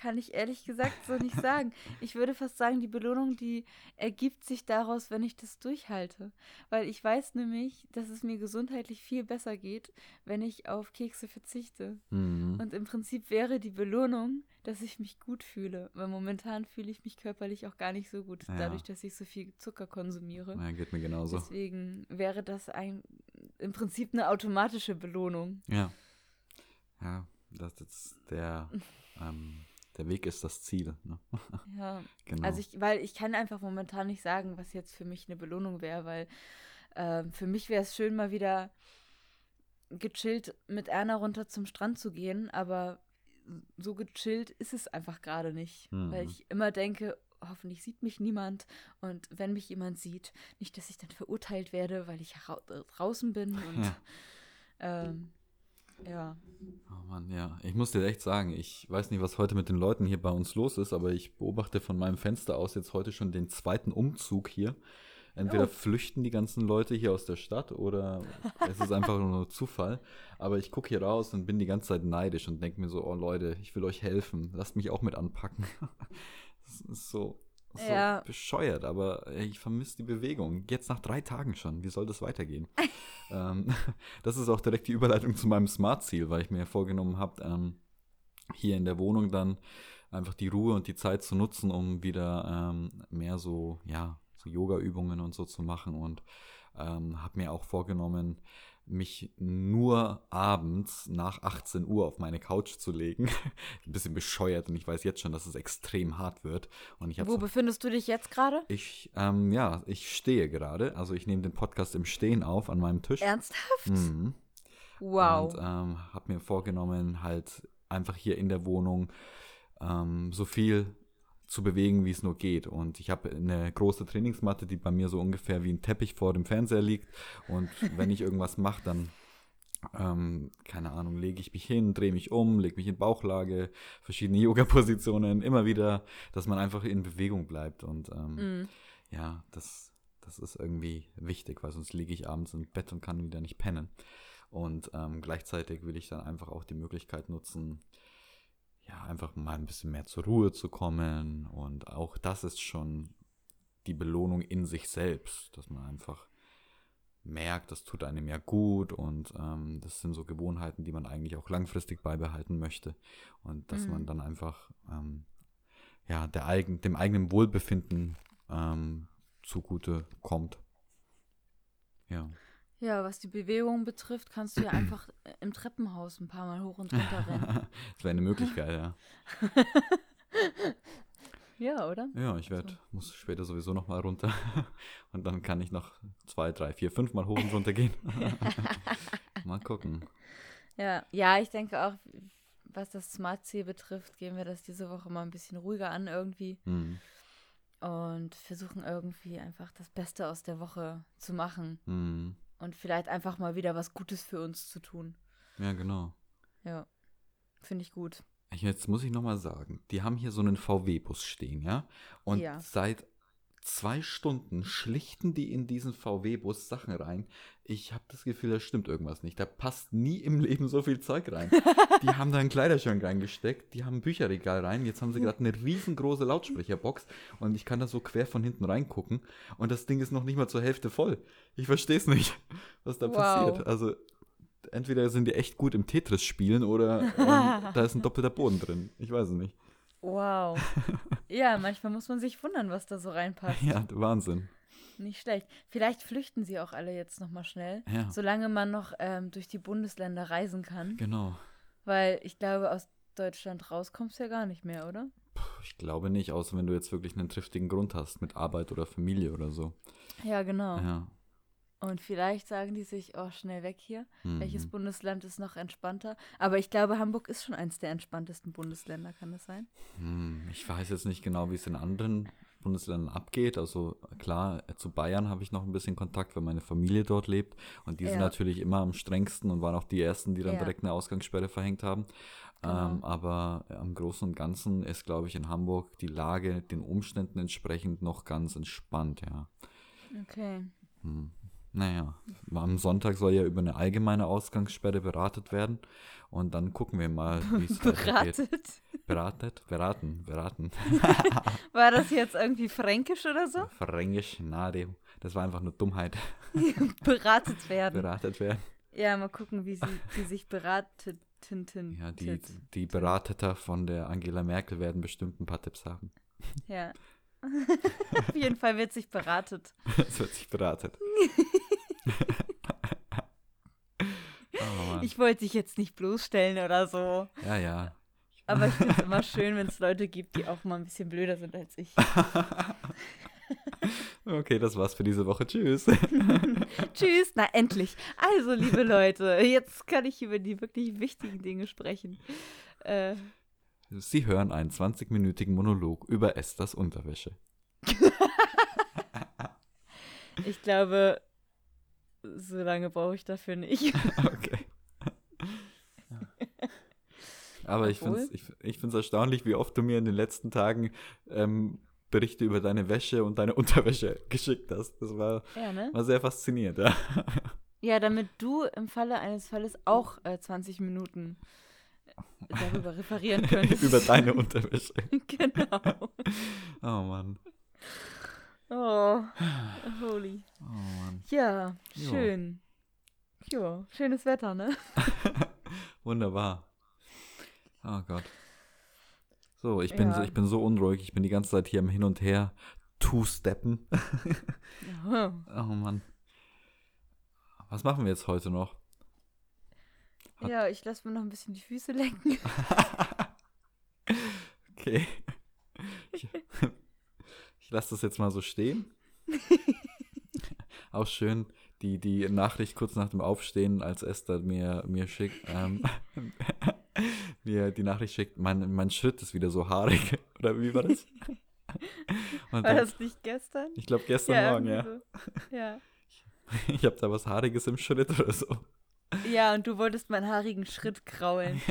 Kann ich ehrlich gesagt so nicht sagen. Ich würde fast sagen, die Belohnung, die ergibt sich daraus, wenn ich das durchhalte. Weil ich weiß nämlich, dass es mir gesundheitlich viel besser geht, wenn ich auf Kekse verzichte. Mhm. Und im Prinzip wäre die Belohnung, dass ich mich gut fühle. Weil momentan fühle ich mich körperlich auch gar nicht so gut, Ja. dadurch, dass ich so viel Zucker konsumiere. Ja, geht mir genauso. Deswegen wäre das ein, im Prinzip eine automatische Belohnung. Ja. Ja, das ist der, ähm, der Weg ist das Ziel. Ne? Ja, Genau. also ich, weil ich kann einfach momentan nicht sagen, was jetzt für mich eine Belohnung wäre, weil ähm, für mich wäre es schön, mal wieder gechillt mit Erna runter zum Strand zu gehen, aber so gechillt ist es einfach gerade nicht, weil Mhm. ich immer denke, hoffentlich sieht mich niemand und wenn mich jemand sieht, nicht, dass ich dann verurteilt werde, weil ich rau draußen bin und Ja. ähm, ja. Oh Mann, ja. Ich muss dir echt sagen, ich weiß nicht, was heute mit den Leuten hier bei uns los ist, aber ich beobachte von meinem Fenster aus jetzt heute schon den zweiten Umzug hier. Entweder Oh. flüchten die ganzen Leute hier aus der Stadt oder es ist einfach nur Zufall. Aber ich gucke hier raus und bin die ganze Zeit neidisch und denke mir so, oh Leute, ich will euch helfen. Lasst mich auch mit anpacken. Das ist so, so Ja. bescheuert, aber ich vermisse die Bewegung. Jetzt nach drei Tagen schon. Wie soll das weitergehen? ähm, das ist auch direkt die Überleitung zu meinem Smart-Ziel, weil ich mir vorgenommen habe, ähm, hier in der Wohnung dann einfach die Ruhe und die Zeit zu nutzen, um wieder ähm, mehr so, ja, so Yoga-Übungen und so zu machen und ähm, habe mir auch vorgenommen, mich nur abends nach 18 Uhr auf meine Couch zu legen. Ein bisschen bescheuert und ich weiß jetzt schon, dass es extrem hart wird. Und ich Wo befindest du dich jetzt gerade? ich, ähm, ja, ich stehe gerade. Also ich nehme den Podcast im Stehen auf an meinem Tisch. Ernsthaft? Mhm. Wow. Und ähm, habe mir vorgenommen, halt einfach hier in der Wohnung ähm, so viel zu bewegen, wie es nur geht. Und ich habe eine große Trainingsmatte, die bei mir so ungefähr wie ein Teppich vor dem Fernseher liegt. Und wenn ich irgendwas mache, dann, ähm, keine Ahnung, lege ich mich hin, drehe mich um, lege mich in Bauchlage, verschiedene Yoga-Positionen, immer wieder, dass man einfach in Bewegung bleibt. Und ähm, Mhm. ja, das, das ist irgendwie wichtig, weil sonst liege ich abends im Bett und kann wieder nicht pennen. Und ähm, gleichzeitig will ich dann einfach auch die Möglichkeit nutzen, ja, einfach mal ein bisschen mehr zur Ruhe zu kommen. Und auch das ist schon die Belohnung in sich selbst, dass man einfach merkt, das tut einem ja gut und ähm, das sind so Gewohnheiten, die man eigentlich auch langfristig beibehalten möchte. Und dass Mhm. man dann einfach ähm, ja, der eigen, dem eigenen Wohlbefinden ähm, zugute kommt. Ja. Ja, was die Bewegung betrifft, kannst du ja einfach äh, im Treppenhaus ein paar Mal hoch und runter rennen. das wäre eine Möglichkeit, ja. ja, oder? Ja, ich werd, muss später sowieso noch mal runter. Und dann kann ich noch zwei, drei, vier, fünf Mal hoch und runter gehen. mal gucken. Ja, ja, ich denke auch, was das Smart-Ziel betrifft, gehen wir das diese Woche mal ein bisschen ruhiger an irgendwie Hm. und versuchen irgendwie einfach das Beste aus der Woche zu machen Hm. Und vielleicht einfach mal wieder was Gutes für uns zu tun. Ja, genau. Ja, finde ich gut. Jetzt muss ich noch mal sagen, die haben hier so einen VW-Bus stehen, ja? Und Ja. seit zwei Stunden schlichten die in diesen VW-Bus Sachen rein. Ich habe das Gefühl, da stimmt irgendwas nicht. Da passt nie im Leben so viel Zeug rein. die haben da einen Kleiderschrank reingesteckt, die haben ein Bücherregal rein. Jetzt haben sie gerade eine riesengroße Lautsprecherbox und ich kann da so quer von hinten reingucken. Und das Ding ist noch nicht mal zur Hälfte voll. Ich verstehe es nicht, was da Wow. passiert. Also entweder sind die echt gut im Tetris spielen oder ähm, da ist ein doppelter Boden drin. Ich weiß es nicht. Wow. ja, manchmal muss man sich wundern, was da so reinpasst. Ja, Wahnsinn. Nicht schlecht. Vielleicht flüchten sie auch alle jetzt nochmal schnell, Ja. solange man noch ähm, durch die Bundesländer reisen kann. Genau. Weil ich glaube, aus Deutschland raus kommst du ja gar nicht mehr, oder? Ich glaube nicht, außer wenn du jetzt wirklich einen triftigen Grund hast mit Arbeit oder Familie oder so. Ja, genau. Ja. Und vielleicht sagen die sich, oh, schnell weg hier. Welches Mhm. Bundesland ist noch entspannter? Aber ich glaube, Hamburg ist schon eins der entspanntesten Bundesländer, kann das sein? Hm, Ich weiß jetzt nicht genau, wie es in anderen Bundesländern abgeht. Also klar, äh, zu Bayern habe ich noch ein bisschen Kontakt, weil meine Familie dort lebt. Und die sind Ja. natürlich immer am strengsten und waren auch die ersten, die dann Ja. direkt eine Ausgangssperre verhängt haben. Genau. Ähm, aber am Großen und Ganzen ist, glaube ich, in Hamburg die Lage den Umständen entsprechend noch ganz entspannt, ja. Okay. Hm. Naja, am Sonntag soll ja über eine allgemeine Ausgangssperre beratet werden. Und dann gucken wir mal, wie es weitergeht. Beratet. Beratet? Beraten, beraten. War das jetzt irgendwie fränkisch oder so? Fränkisch, na, das war einfach nur Dummheit. Beratet werden. Beratet werden. Ja, mal gucken, wie sie die sich beratet. Ja, die, die Berater von der Angela Merkel werden bestimmt ein paar Tipps haben. Ja. Auf jeden Fall wird sich beratet. Es wird sich beratet. oh. Ich wollte dich jetzt nicht bloßstellen oder so. ja, ja. Aber ich finde es immer schön, wenn es Leute gibt, die auch mal ein bisschen blöder sind als ich. Okay, das war's für diese Woche. Tschüss. Tschüss. Na, endlich. Also, liebe Leute, jetzt kann ich über die wirklich wichtigen Dinge sprechen. Äh, Sie hören einen 20-minütigen Monolog über Esthers Unterwäsche. ich glaube, so lange brauche ich dafür nicht. Okay. Aber ich finde es ich, ich find's erstaunlich, wie oft du mir in den letzten Tagen ähm, Berichte über deine Wäsche und deine Unterwäsche geschickt hast. Das war, Ja, ne? war sehr faszinierend. Ja. Ja, damit du im Falle eines Falles auch äh, 20 Minuten darüber referieren könntest. über deine Unterwäsche. genau. Oh Mann. Oh, holy. Oh Mann. Ja, Jo. schön. Jo, schönes Wetter, ne? Wunderbar. Oh Gott. So, ich bin, Ja. so, ich bin so unruhig. Ich bin die ganze Zeit hier im Hin und Her two-steppen. Oh Mann. Was machen wir jetzt heute noch? Hat- Ja, ich lasse mir noch ein bisschen die Füße lecken. Okay. Ich, ich lasse das jetzt mal so stehen. Auch schön, die, die Nachricht kurz nach dem Aufstehen, als Esther mir, mir schickt, ähm, mir die Nachricht schickt, mein, mein Schritt ist wieder so haarig. Oder wie war das? Und War dann, das nicht gestern? ich glaube gestern Morgen, ja. so. ja. Ich habe da was Haariges im Schritt oder so. Ja, und du wolltest meinen haarigen Schritt kraulen.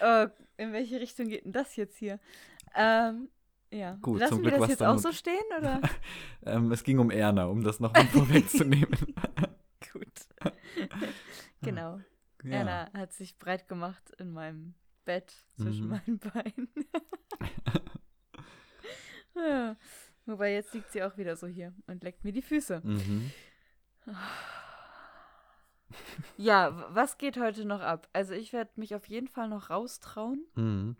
Oh, in welche Richtung geht denn das jetzt hier? Ähm, ja. Gut, Lassen zum wir Glück das war's jetzt auch so stehen, oder? Ähm, es ging um Erna, um das nochmal vorwegzunehmen. Gut. genau. ja. Anna hat sich breit gemacht in meinem Bett zwischen Mhm. meinen Beinen. ja. Wobei jetzt liegt sie auch wieder so hier und leckt mir die Füße. Mhm. Ja, was geht heute noch ab? Also ich werde mich auf jeden Fall noch raustrauen. Mhm.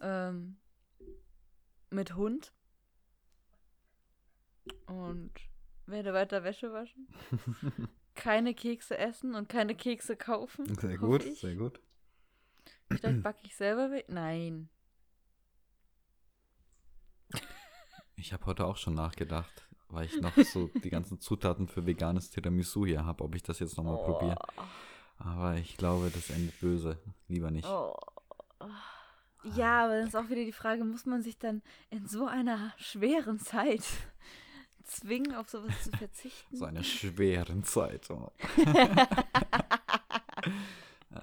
Ähm, mit Hund. Und werde weiter Wäsche waschen. keine Kekse essen und keine Kekse kaufen. Sehr gut, ich. sehr gut. Vielleicht backe ich selber weg. Nein. Ich habe heute auch schon nachgedacht, weil ich noch so die ganzen Zutaten für veganes Tiramisu hier habe, ob ich das jetzt nochmal probiere. Aber ich glaube, das endet böse. Lieber nicht. Oh. Ja, aber dann ist auch wieder die Frage, muss man sich dann in so einer schweren Zeit zwingen, auf sowas zu verzichten? So einer schweren Zeit. Oh.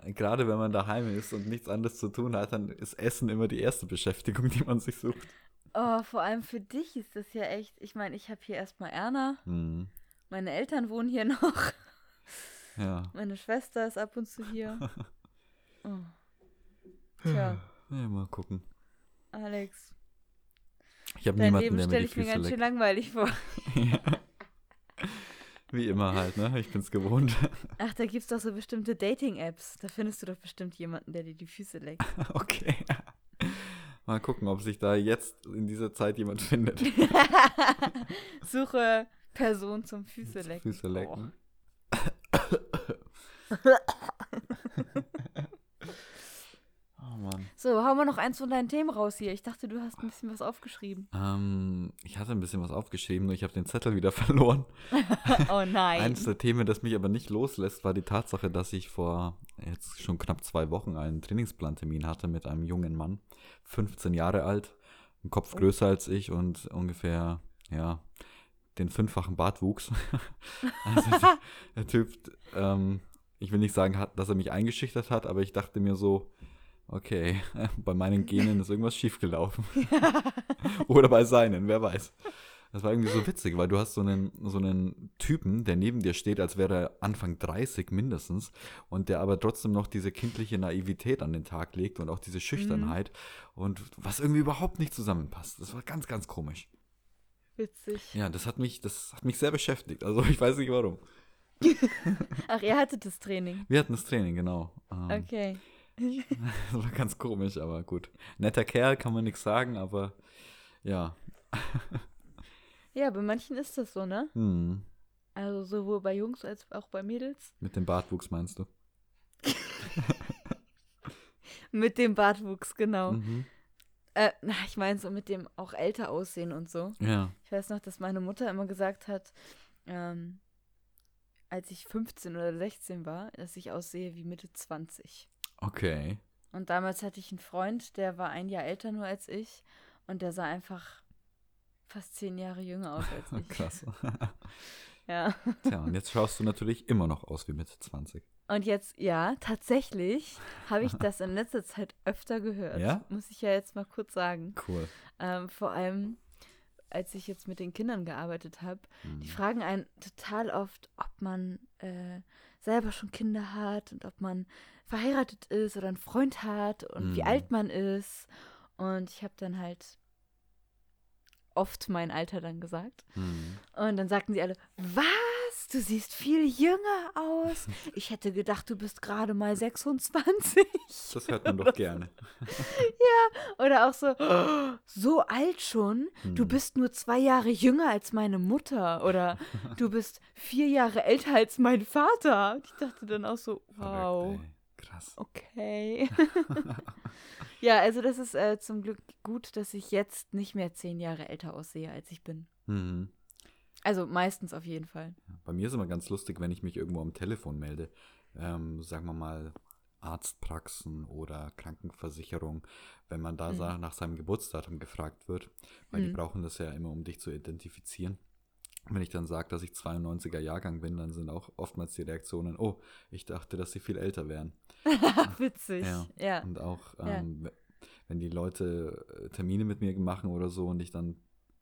Gerade wenn man daheim ist und nichts anderes zu tun hat, dann ist Essen immer die erste Beschäftigung, die man sich sucht. Oh, vor allem für dich ist das ja echt. Ich meine, ich habe hier erstmal Erna. Hm. Meine Eltern wohnen hier noch. Ja. Meine Schwester ist ab und zu hier. Oh. Tja, ja. Mal gucken. Alex, Ich habe niemanden, Leben der mir stelle ich mir ganz schön leckt. langweilig vor. Wie immer halt, ne? Ich bin's gewohnt. Ach, da gibt's doch so bestimmte Dating-Apps. Da findest du doch bestimmt jemanden, der dir die Füße leckt. Okay. Mal gucken, ob sich da jetzt in dieser Zeit jemand findet. Suche Person zum Füße lecken. Füße lecken. Oh Mann. So, hau mal noch eins von deinen Themen raus hier. Ich dachte, du hast ein bisschen was aufgeschrieben. Ähm, ich hatte ein bisschen was aufgeschrieben, nur ich habe den Zettel wieder verloren. oh nein. Eines der Themen, das mich aber nicht loslässt, war die Tatsache, dass ich vor jetzt schon knapp zwei Wochen einen Trainingsplantermin hatte mit einem jungen Mann, 15 Jahre alt, ein Kopf Oh. größer als ich und ungefähr, ja, den fünffachen Bartwuchs. also der, der Typ, ähm, ich will nicht sagen, dass er mich eingeschüchtert hat, aber ich dachte mir so, okay, bei meinen Genen ist irgendwas schiefgelaufen. Oder bei seinen, wer weiß. Das war irgendwie so witzig, weil du hast so einen, so einen Typen, der neben dir steht, als wäre er Anfang 30 mindestens und der aber trotzdem noch diese kindliche Naivität an den Tag legt und auch diese Schüchternheit und was irgendwie überhaupt nicht zusammenpasst. Das war ganz, ganz komisch. Witzig. Ja, das hat mich, das hat mich sehr beschäftigt. Also ich weiß nicht warum. Ach, ihr hattet das Training. Wir hatten das Training, genau. Ähm, Okay. Das war ganz komisch, aber gut. Netter Kerl, kann man nichts sagen, aber ja. Ja, bei manchen ist das so, ne? Hm. Also sowohl bei Jungs als auch bei Mädels. Mit dem Bartwuchs meinst du? Mit dem Bartwuchs, genau. Mhm. Äh, na, ich meine so mit dem auch älter aussehen und so. Ja. Ich weiß noch, dass meine Mutter immer gesagt hat, ähm, als ich 15 oder 16 war, dass ich aussehe wie Mitte 20. Okay. Und damals hatte ich einen Freund, der war ein Jahr älter nur als ich und der sah einfach fast zehn Jahre jünger aus als ich. Krass. Ja. Tja, und jetzt schaust du natürlich immer noch aus wie Mitte 20. Und jetzt, ja, tatsächlich habe ich das in letzter Zeit öfter gehört. Ja? Muss ich ja jetzt mal kurz sagen. Cool. Ähm, vor allem, als ich jetzt mit den Kindern gearbeitet habe. Hm. Die fragen einen total oft, ob man äh, selber schon Kinder hat und ob man verheiratet ist oder einen Freund hat und wie Mhm. alt man ist. Und ich habe dann halt oft mein Alter dann gesagt. Hm. Und dann sagten sie alle, was? Du siehst viel jünger aus. Ich hätte gedacht, du bist gerade mal 26. Das hört man doch gerne. Oder auch so, "Oh, so alt schon? Du Hm. bist nur zwei Jahre jünger als meine Mutter. Oder du bist vier Jahre älter als mein Vater. Und ich dachte dann auch so, wow, Verrückt. Krass. okay. ja, also das ist äh, zum Glück gut, dass ich jetzt nicht mehr zehn Jahre älter aussehe, als ich bin. Mhm. Also meistens auf jeden Fall. Bei mir ist immer ganz lustig, wenn ich mich irgendwo am Telefon melde. Ähm, sagen wir mal Arztpraxen oder Krankenversicherung, wenn man da Mhm. nach seinem Geburtsdatum gefragt wird, weil die Mhm. brauchen das ja immer, um dich zu identifizieren. Wenn ich dann sage, dass ich 92er Jahrgang bin, dann sind auch oftmals die Reaktionen, oh, ich dachte, dass sie viel älter wären. Witzig. Ja. Ja. Und auch, Ja. ähm, wenn die Leute äh, Termine mit mir machen oder so und ich dann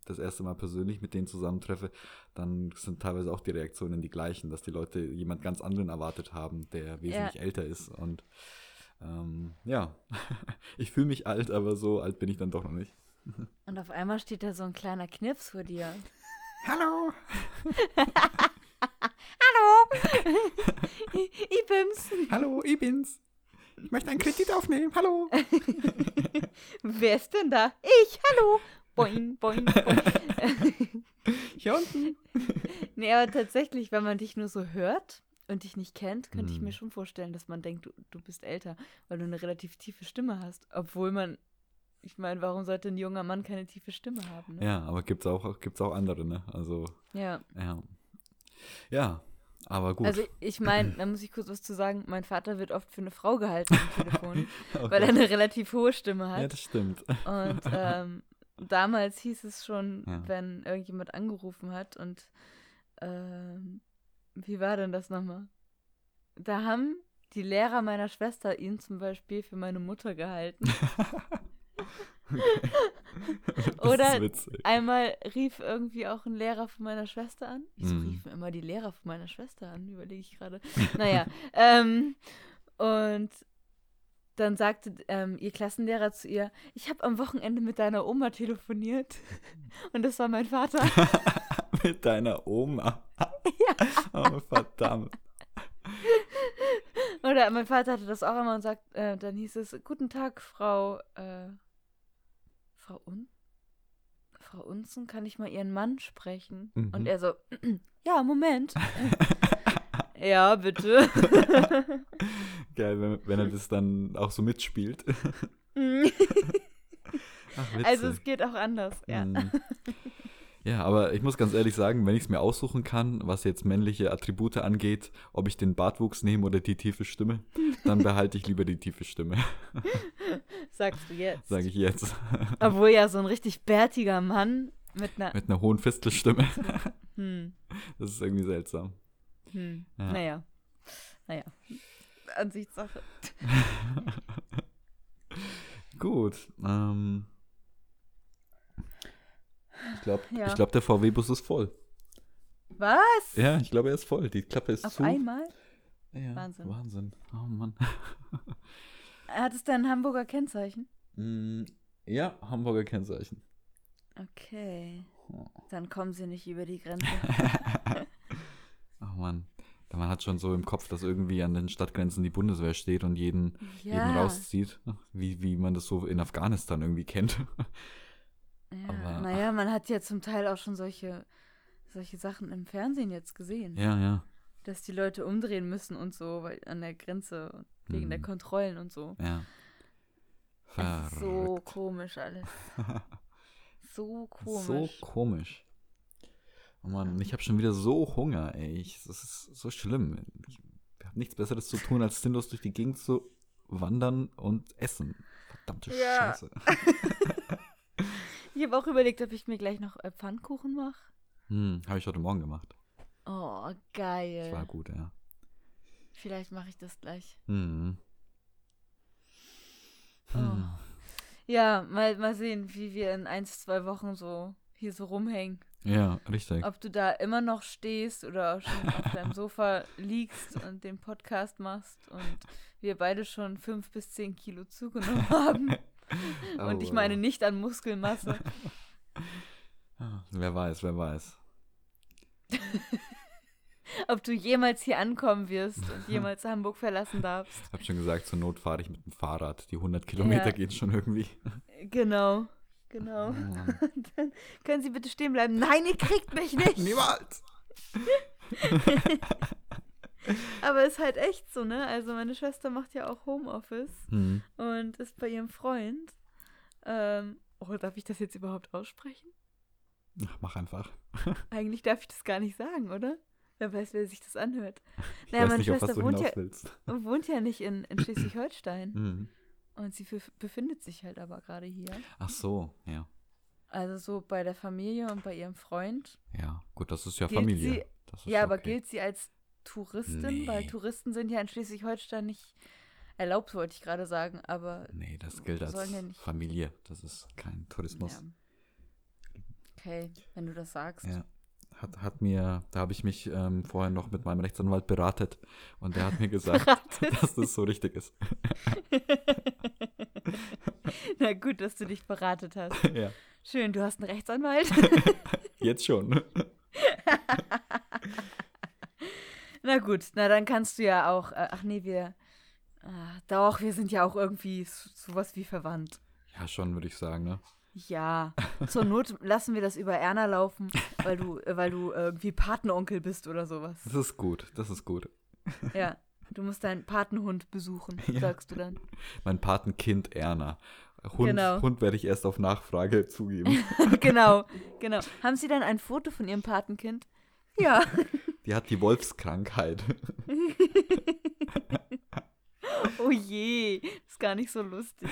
das erste Mal persönlich mit denen zusammentreffe, dann sind teilweise auch die Reaktionen die gleichen, dass die Leute jemand ganz anderen erwartet haben, der wesentlich älter ist. Und ähm, ja, ich fühle mich alt, aber so alt bin ich dann doch noch nicht. Und auf einmal steht da so ein kleiner Knips vor dir. Hallo! Hallo! ich bin's. Hallo, ich bin's! Ich möchte einen Kredit aufnehmen, hallo! Wer ist denn da? Ich, hallo! Boing, boing, boing. Hier unten! nee, aber tatsächlich, wenn man dich nur so hört und dich nicht kennt, könnte ich Hm. mir schon vorstellen, dass man denkt, du, du bist älter, weil du eine relativ tiefe Stimme hast. Obwohl man, ich meine, warum sollte ein junger Mann keine tiefe Stimme haben? Ne? Ja, aber gibt's auch, gibt's auch andere, ne? Also, ja. ja. Ja, aber gut. Also ich meine, da muss ich kurz was zu sagen. Mein Vater wird oft für eine Frau gehalten am Telefon, Okay. weil er eine relativ hohe Stimme hat. Ja, das stimmt. Und ähm, damals hieß es schon, Ja. wenn irgendjemand angerufen hat und ähm, wie war denn das nochmal? Da haben die Lehrer meiner Schwester ihn zum Beispiel für meine Mutter gehalten. Oder. Einmal rief irgendwie auch ein Lehrer von meiner Schwester an. Wieso Mhm. riefen immer die Lehrer von meiner Schwester an? Überlege ich gerade. Naja, ähm, und dann sagte ähm, ihr Klassenlehrer zu ihr, ich habe am Wochenende mit deiner Oma telefoniert. Und das war mein Vater. Mit deiner Oma. Oh, verdammt. Oder mein Vater hatte das auch immer und sagt, äh, dann hieß es, guten Tag, Frau, äh, Frau Un? Frau Unzen, kann ich mal Ihren Mann sprechen? Mhm. Und er so, ja, Moment. ja, bitte. Geil, wenn, wenn er das dann auch so mitspielt. Ach, witzig. also es geht auch anders, ja. Ja, aber ich muss ganz ehrlich sagen, wenn ich es mir aussuchen kann, was jetzt männliche Attribute angeht, ob ich den Bartwuchs nehme oder die tiefe Stimme, dann behalte ich lieber die tiefe Stimme, Sagst du jetzt. sage ich jetzt. Obwohl ja so ein richtig bärtiger Mann mit einer. Mit einer hohen Fistelstimme. Hm, Das ist irgendwie seltsam. hm. Ja. Naja. Naja. Ansichtssache. Gut. Ähm, glaube, Ja. ich glaub, der VW-Bus ist voll. Was? Ja, ich glaube, er ist voll. Die Klappe ist Auf zu. einmal? Ja, Wahnsinn. Wahnsinn. Oh Mann. Hat es denn ein Hamburger Kennzeichen? Mm, ja, Hamburger Kennzeichen. Okay. Oh. Dann kommen sie nicht über die Grenze. Oh Mann. Man hat schon so im Kopf, dass irgendwie an den Stadtgrenzen die Bundeswehr steht und jeden, jeden ja. rauszieht. Wie, wie man das so in Afghanistan irgendwie kennt. Ja. Naja, man hat ja zum Teil auch schon solche, solche Sachen im Fernsehen jetzt gesehen. ja, ja. Dass die Leute umdrehen müssen und so, weil an der Grenze wegen der Mhm. Kontrollen und so. Ja. Es ist so Verrückt. komisch alles. So So komisch. komisch. Oh Mann, ich habe schon wieder so Hunger, ey. Ich, das ist so schlimm. Ich habe nichts Besseres zu tun, als sinnlos durch die Gegend zu wandern und essen. Verdammte Ja. Scheiße. Ich habe auch überlegt, ob ich mir gleich noch äh, Pfannkuchen mache. Hm, habe ich heute Morgen gemacht. Oh, Das geil. war gut, ja. Vielleicht mache ich das gleich. Hm. Oh. Hm. Ja, mal, mal sehen, wie wir in ein, zwei Wochen so hier so rumhängen. Ja, richtig. Ob du da immer noch stehst oder schon auf deinem Sofa liegst und den Podcast machst und wir beide schon fünf bis zehn Kilo zugenommen haben. und ich Oh, meine nicht an Muskelmasse. Wer weiß, wer weiß. Ob du jemals hier ankommen wirst und jemals Hamburg verlassen darfst. Hab schon gesagt, zur Not fahre ich mit dem Fahrrad. Die 100 Kilometer Ja. gehen schon irgendwie. Genau, genau. Oh. Dann können Sie bitte stehen bleiben. Nein, ihr kriegt mich nicht. Niemals! Aber ist halt echt so, ne? Also meine Schwester macht ja auch Homeoffice Hm. und ist bei ihrem Freund. Ähm, oh, darf ich das jetzt überhaupt aussprechen? Ach, mach einfach. Eigentlich darf ich das gar nicht sagen, oder? Wer weiß, wer sich das anhört. Ich Naja, meine nicht, Schwester wohnt ja, wohnt ja nicht in, in Schleswig-Holstein. Hm. Und sie bef- befindet sich halt aber gerade hier. Ach so, ja. Also so bei der Familie und bei ihrem Freund. Ja, gut, das ist ja Gilt Familie. sie- ist Ja, aber okay. gilt sie als Touristin? Weil Nee. Touristen sind ja in Schleswig-Holstein nicht erlaubt, wollte ich gerade sagen. Aber Nee, das gilt als ja Familie. Das ist kein Tourismus. ja. Okay, wenn du das sagst. Ja. Hat, hat mir, da habe ich mich ähm, vorher noch mit meinem Rechtsanwalt beratet und der hat mir gesagt, dass das so richtig ist. Na gut, dass du dich beratet hast. ja, Schön, du hast einen Rechtsanwalt. jetzt schon. Na gut, na dann kannst du ja auch. Äh, ach nee, wir. Ah, doch, wir sind ja auch irgendwie so- sowas wie verwandt. Ja, schon, würde ich sagen, ne? Ja, zur Not lassen wir das über Erna laufen, weil du, äh, weil du irgendwie Patenonkel bist oder sowas. Das ist gut, das ist gut. Ja, du musst deinen Patenhund besuchen, Ja. sagst du dann. Mein Patenkind Erna. Hund, Genau. Hund werde ich erst auf Nachfrage zugeben. genau, genau. Haben Sie dann ein Foto von Ihrem Patenkind? Ja. Die hat die Wolfskrankheit. Oh je, ist gar nicht so lustig.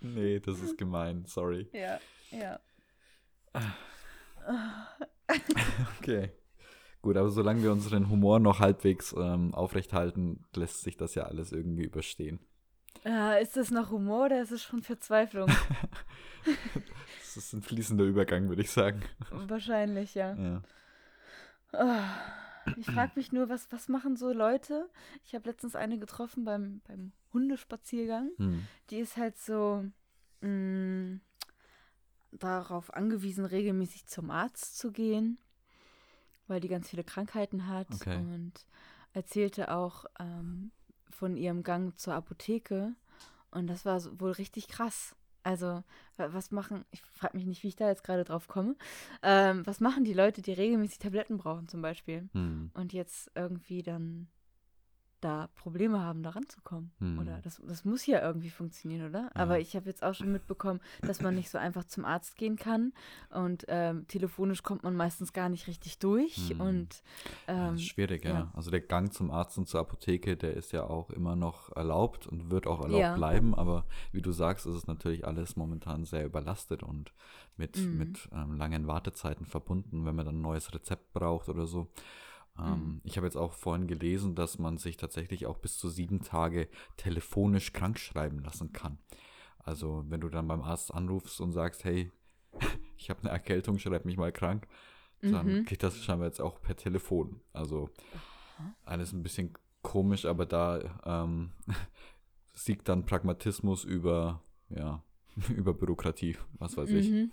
nee, das ist gemein, sorry. Ja, ja. Okay. Gut, aber solange wir unseren Humor noch halbwegs ähm, aufrechthalten, lässt sich das ja alles irgendwie überstehen. Äh, ist das noch Humor oder ist es schon Verzweiflung? Das ist ein fließender Übergang, würde ich sagen. Wahrscheinlich, ja. Ja. Ah, Ich frage mich nur, was, was machen so Leute? Ich habe letztens eine getroffen beim, beim Hundespaziergang. Hm. Die ist halt so mh, darauf angewiesen, regelmäßig zum Arzt zu gehen, weil die ganz viele Krankheiten hat Okay. und erzählte auch ähm, von ihrem Gang zur Apotheke und das war wohl richtig krass. Also, wa- was machen, ich frage mich nicht, wie ich da jetzt gerade drauf komme, ähm, was machen die Leute, die regelmäßig Tabletten brauchen zum Beispiel Hm. und jetzt irgendwie dann da Probleme haben, da ranzukommen. Hm. Oder das, das muss ja irgendwie funktionieren, oder? Aber ich habe jetzt auch schon mitbekommen, dass man nicht so einfach zum Arzt gehen kann. Und ähm, telefonisch kommt man meistens gar nicht richtig durch. Hm. Und Ja, ähm, ist schwierig, ja. ja. Also der Gang zum Arzt und zur Apotheke, der ist ja auch immer noch erlaubt und wird auch erlaubt Ja. bleiben. Aber wie du sagst, ist es natürlich alles momentan sehr überlastet und mit, Mhm. mit ähm, langen Wartezeiten verbunden, wenn man dann ein neues Rezept braucht oder so. Ähm, Mhm. Ich habe jetzt auch vorhin gelesen, dass man sich tatsächlich auch bis zu sieben Tage telefonisch krank schreiben lassen kann. Also wenn du dann beim Arzt anrufst und sagst, hey, ich habe eine Erkältung, schreib mich mal krank, dann Mhm. geht das scheinbar jetzt auch per Telefon. Also alles ein bisschen komisch, aber da ähm, siegt dann Pragmatismus über, ja, über Bürokratie, was weiß ich. Mhm.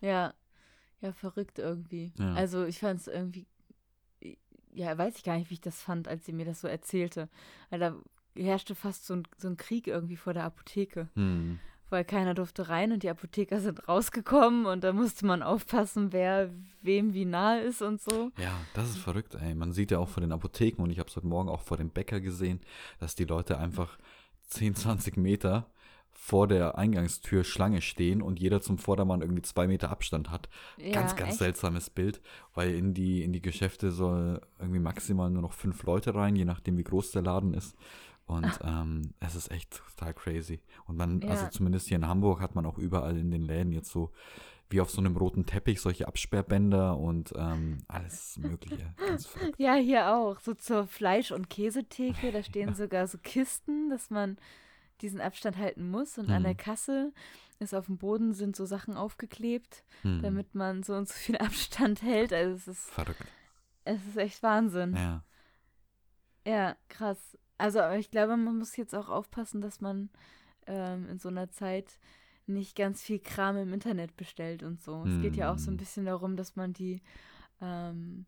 Ja, ja, verrückt irgendwie. Ja. Also ich fand es irgendwie, ja, weiß ich gar nicht, wie ich das fand, als sie mir das so erzählte. Weil da herrschte fast so ein, so ein Krieg irgendwie vor der Apotheke. Hm. Weil keiner durfte rein und die Apotheker sind rausgekommen und da musste man aufpassen, wer wem wie nahe ist und so. Ja, das ist verrückt, ey. Man sieht ja auch vor den Apotheken und ich habe es heute Morgen auch vor dem Bäcker gesehen, dass die Leute einfach 10, 20 Meter vor der Eingangstür Schlange stehen und jeder zum Vordermann irgendwie zwei Meter Abstand hat. Ja, ganz, ganz echt? seltsames Bild, weil in die, in die Geschäfte soll irgendwie maximal nur noch fünf Leute rein, je nachdem wie groß der Laden ist. Und ähm, es ist echt total crazy. Und man, also Ja. zumindest hier in Hamburg hat man auch überall in den Läden jetzt so wie auf so einem roten Teppich solche Absperrbänder und ähm, alles Mögliche. Ja, hier auch. So zur Fleisch- und Käsetheke, da stehen sogar so Kisten, dass man diesen Abstand halten muss. Und an der Mhm. Kasse ist auf dem Boden sind so Sachen aufgeklebt, Hm. damit man so und so viel Abstand hält. Also es ist, Verrückt. es ist echt Wahnsinn. Ja. Ja, krass. Also ich glaube, man muss jetzt auch aufpassen, dass man ähm, in so einer Zeit nicht ganz viel Kram im Internet bestellt und so. Es geht ja auch so ein Hm. bisschen darum, dass man die ähm,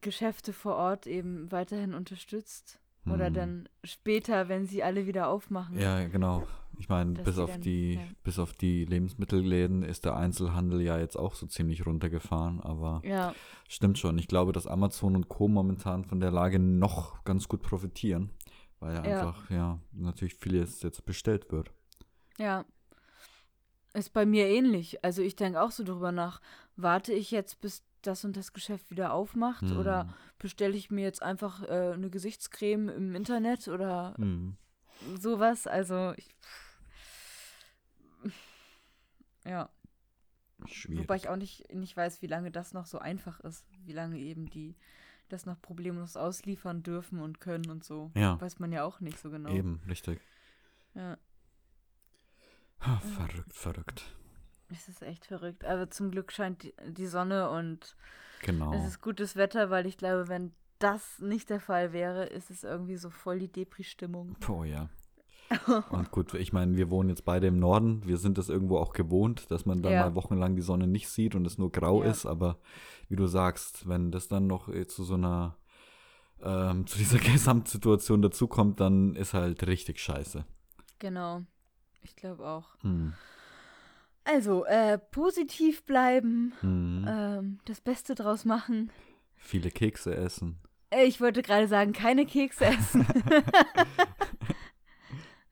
Geschäfte vor Ort eben weiterhin unterstützt. Oder Hm. dann später, wenn sie alle wieder aufmachen. Ja, genau. Ich meine, bis auf dann- die, ja. bis auf die Lebensmittelläden ist der Einzelhandel ja jetzt auch so ziemlich runtergefahren, aber Ja, stimmt schon. Ich glaube, dass Amazon und Co. momentan von der Lage noch ganz gut profitieren, weil ja Ja. einfach, ja, natürlich vieles jetzt bestellt wird. ja. Ist bei mir ähnlich. Also ich denke auch so drüber nach. Warte ich jetzt, bis das und das Geschäft wieder aufmacht? Hm. Oder bestelle ich mir jetzt einfach äh, eine Gesichtscreme im Internet oder Hm. sowas? Also ich, ja. Schwierig. Wobei ich auch nicht, nicht weiß, wie lange das noch so einfach ist. Wie lange eben die das noch problemlos ausliefern dürfen und können und so. Ja. Weiß man ja auch nicht so genau. Eben, richtig. Ja, Ha, verrückt, verrückt. Es ist echt verrückt. Aber zum Glück scheint die, Sonne und Genau. es ist gutes Wetter, weil ich glaube, wenn das nicht der Fall wäre, ist es irgendwie so voll die Depri-Stimmung. Oh ja. Und gut, ich meine, wir wohnen jetzt beide im Norden. Wir sind es irgendwo auch gewohnt, dass man dann Ja. mal wochenlang die Sonne nicht sieht und es nur grau Ja. ist. Aber wie du sagst, wenn das dann noch äh, zu so einer, ähm, zu dieser Gesamtsituation dazukommt, dann ist halt richtig scheiße. Genau. Ich glaube auch. Hm. Also, äh, positiv bleiben, Hm. ähm, das Beste draus machen. Viele Kekse essen. Äh, Ich wollte gerade sagen, keine Kekse essen.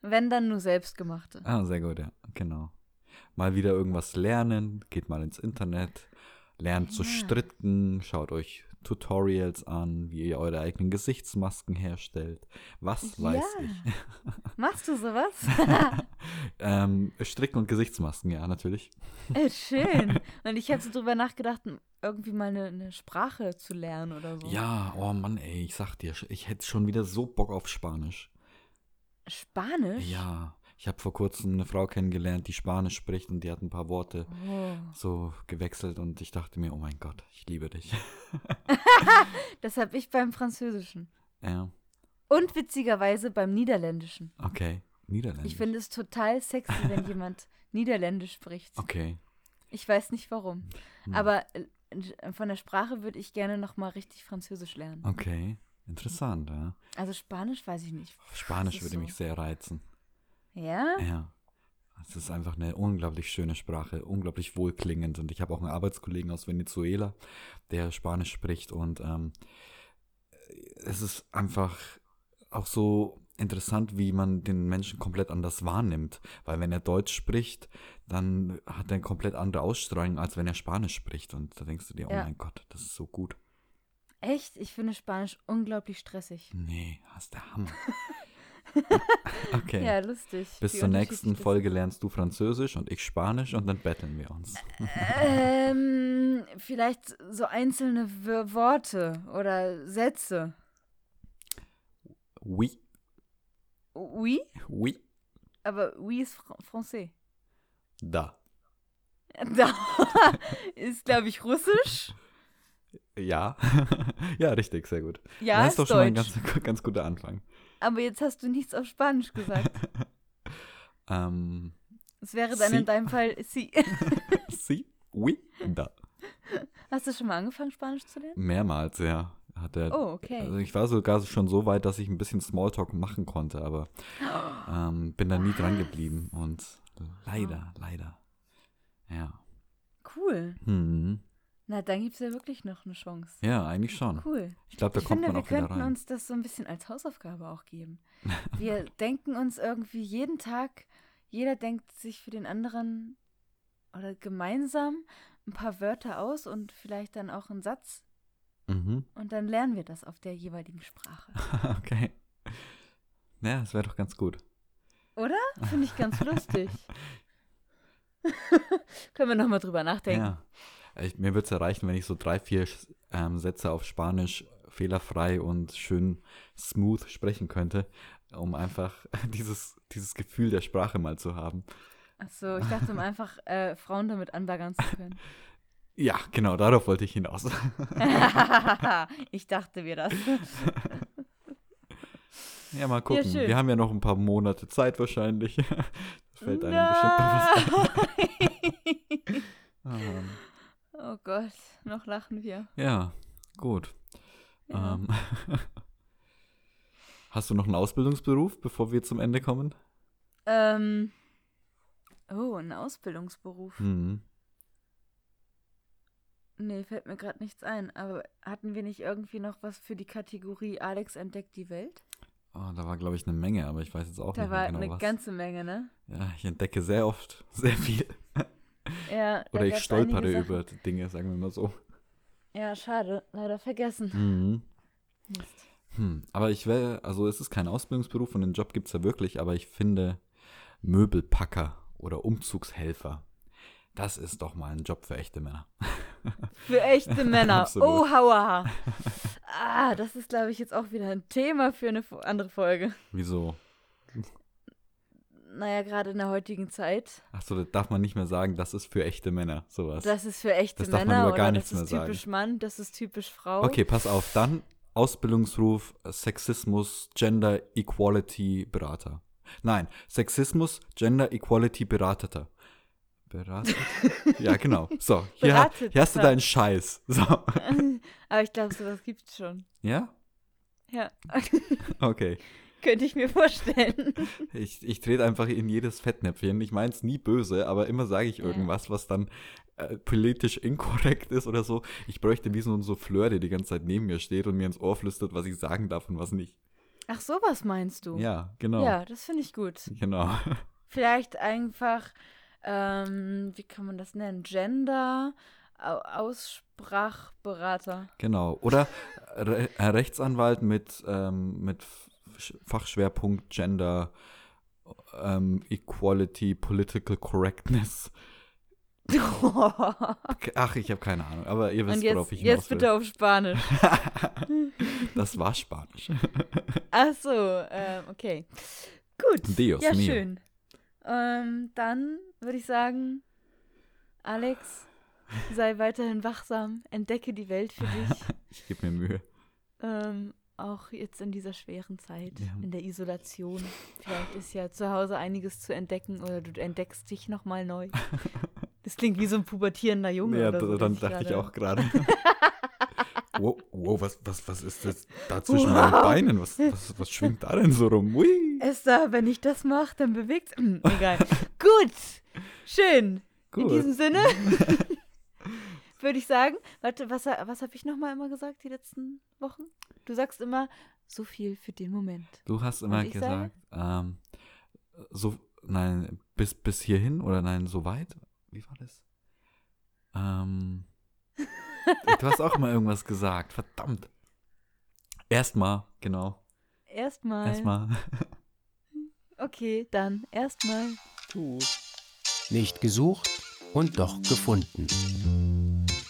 Wenn dann nur selbstgemachte. Ah, sehr gut, ja, genau. Mal wieder irgendwas lernen, geht mal ins Internet, lernt zu Ja. stricken, schaut euch Tutorials an, wie ihr eure eigenen Gesichtsmasken herstellt. Was weiß Ja. ich. Machst du sowas? ähm, Stricken und Gesichtsmasken, ja, natürlich. äh, schön. Und ich habe so drüber nachgedacht, irgendwie mal eine, eine Sprache zu lernen oder so. Ja, oh Mann, ey, ich sag dir, ich hätte schon wieder so Bock auf Spanisch. Spanisch? Ja, ich habe vor kurzem eine Frau kennengelernt, die Spanisch spricht und die hat ein paar Worte Oh. so gewechselt und ich dachte mir, oh mein Gott, ich liebe dich. Das habe ich beim Französischen. ja, Und witzigerweise beim Niederländischen. okay. Niederländisch. Ich finde es total sexy, wenn jemand Niederländisch spricht. Okay. Ich weiß nicht warum. Hm. Aber äh, von der Sprache würde ich gerne noch mal richtig Französisch lernen. Okay. Interessant, ja. Also Spanisch weiß ich nicht. Spanisch würde so. mich sehr reizen. Ja? Ja. Es ist einfach eine unglaublich schöne Sprache, unglaublich wohlklingend. Und ich habe auch einen Arbeitskollegen aus Venezuela, der Spanisch spricht. Und ähm, es ist einfach auch so interessant, wie man den Menschen komplett anders wahrnimmt. Weil wenn er Deutsch spricht, dann hat er eine komplett andere Ausstrahlung, als wenn er Spanisch spricht. Und da denkst du dir, oh Ja. mein Gott, das ist so gut. Echt? Ich finde Spanisch unglaublich stressig. Nee, hast der Hammer. okay. Ja, lustig. Bis wie zur nächsten Folge lernst du Französisch und ich Spanisch und dann betteln wir uns. Ähm, vielleicht so einzelne W Worte oder Sätze. Oui, Oui, oui, aber oui ist Fr Français. da. Da ist, glaube ich, Russisch. Ja. ja, richtig, sehr gut. Ja, das ist doch schon mal ein ganz, ganz guter Anfang. Aber jetzt hast du nichts auf Spanisch gesagt. Ähm, Es wäre dann Sie. in deinem Fall sie. si, oui, da. Hast du schon mal angefangen, Spanisch zu lernen? Mehrmals, ja. Hat er, Oh, okay. Also ich war sogar schon so weit, dass ich ein bisschen Smalltalk machen konnte, aber ähm, bin da nie dran geblieben. Und leider, leider. Ja. Cool. Hm. Na, dann gibt es ja wirklich noch eine Chance. Ja, eigentlich schon. Cool. Ich glaube, da ich kommt finde, man wir auch wieder könnten rein. uns das so ein bisschen als Hausaufgabe auch geben. Wir denken uns irgendwie jeden Tag, jeder denkt sich für den anderen oder gemeinsam ein paar Wörter aus und vielleicht dann auch einen Satz. Mhm. Und dann lernen wir das auf der jeweiligen Sprache. okay. Ja, das wäre doch ganz gut. Oder? Finde ich ganz lustig. Können wir nochmal drüber nachdenken. Ja. Ich, mir würde es erreichen, wenn ich so drei, vier ähm, Sätze auf Spanisch fehlerfrei und schön smooth sprechen könnte, um einfach dieses, dieses Gefühl der Sprache mal zu haben. Achso, ich dachte, um einfach äh, Frauen damit anbaggern zu können. Ja, genau, darauf wollte ich hinaus. ich dachte mir das. ja, mal gucken. schön. Wir haben ja noch ein paar Monate Zeit wahrscheinlich. Das fällt einem bestimmt noch was ein. Ah, Mann. Oh Gott, noch lachen wir. Ja, gut. Ja. Ähm, hast du noch einen Ausbildungsberuf, bevor wir zum Ende kommen? Ähm. Oh, ein Ausbildungsberuf. Hm. Nee, fällt mir gerade nichts ein. Aber hatten wir nicht irgendwie noch was für die Kategorie Alex entdeckt die Welt? Oh, da war, glaube ich, eine Menge, aber ich weiß jetzt auch Da nicht war mehr genau eine was. ganze Menge, ne? ja, ich entdecke sehr oft sehr viel. Ja. Oder ich stolpere über Dinge, sagen wir mal so. Ja, schade. Leider vergessen. Mhm. Mist. Hm. Aber ich will, also es ist kein Ausbildungsberuf und den Job gibt es ja wirklich, aber ich finde Möbelpacker oder Umzugshelfer, das ist doch mal ein Job für echte Männer. Für echte Männer. Oh, hauaha. Ah, das ist, glaube ich, jetzt auch wieder ein Thema für eine andere Folge. Wieso? Naja, gerade in der heutigen Zeit. Achso, das darf man nicht mehr sagen, das ist für echte Männer, sowas. Das ist für echte Das darf man Männer über gar oder nichts das ist typisch Mann, das ist typisch Frau. Okay, pass auf, dann Ausbildungsruf, Sexismus, Gender Equality Berater. Nein, Sexismus, Gender Equality Berater. Berater? ja, genau. So, hier, ha- hier hast du Berateter. deinen Scheiß. So. Aber ich glaube, sowas gibt's schon. Ja? Ja, Okay. Könnte ich mir vorstellen. Ich, ich trete einfach in jedes Fettnäpfchen. Ich meine es nie böse, aber immer sage ich irgendwas, was dann äh, politisch inkorrekt ist oder so. Ich bräuchte wie so ein Souffleur, der die ganze Zeit neben mir steht und mir ins Ohr flüstert, was ich sagen darf und was nicht. Ach, sowas meinst du? Ja, genau. Ja, das finde ich gut. Genau. Vielleicht einfach, ähm, wie kann man das nennen? Gender, Au Aussprachberater. Genau. Oder Re Rechtsanwalt mit, ähm, mit Fachschwerpunkt Gender, ähm, Equality, Political Correctness. Ach, ich habe keine Ahnung, aber ihr wisst, Und jetzt, worauf ich jetzt hinaus will. bitte auf Spanisch. Das war Spanisch. Ach so, ähm, okay. Gut. Dios ja, mio. schön. Ähm, dann würde ich sagen, Alex, sei weiterhin wachsam, entdecke die Welt für dich. Ich gebe mir Mühe. ähm, auch jetzt in dieser schweren Zeit, Ja. in der Isolation. Vielleicht ist ja zu Hause einiges zu entdecken oder du entdeckst dich nochmal neu. Das klingt wie so ein pubertierender Junge. Ja, so, da- dann der dachte ich auch gerade. wow, wow was, was, was ist das da zwischen Wow. meinen Beinen? Was, was, was schwingt da denn so rum? Ui. Esther, wenn ich das mache, dann bewegt hm, Egal. Gut. Schön. In Gut. diesem Sinne würde ich sagen, warte, was, was habe ich nochmal immer gesagt die letzten Wochen? Du sagst immer, So viel für den Moment. Du hast immer gesagt, ähm, so, nein, bis, bis hierhin oder nein, so weit? Wie war das? Ähm, du hast auch mal irgendwas gesagt, verdammt. Erstmal, genau. Erstmal. Erstmal. Okay, dann erstmal. Nicht gesucht und doch gefunden.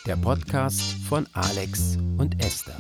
Der Podcast von Alex und Esther.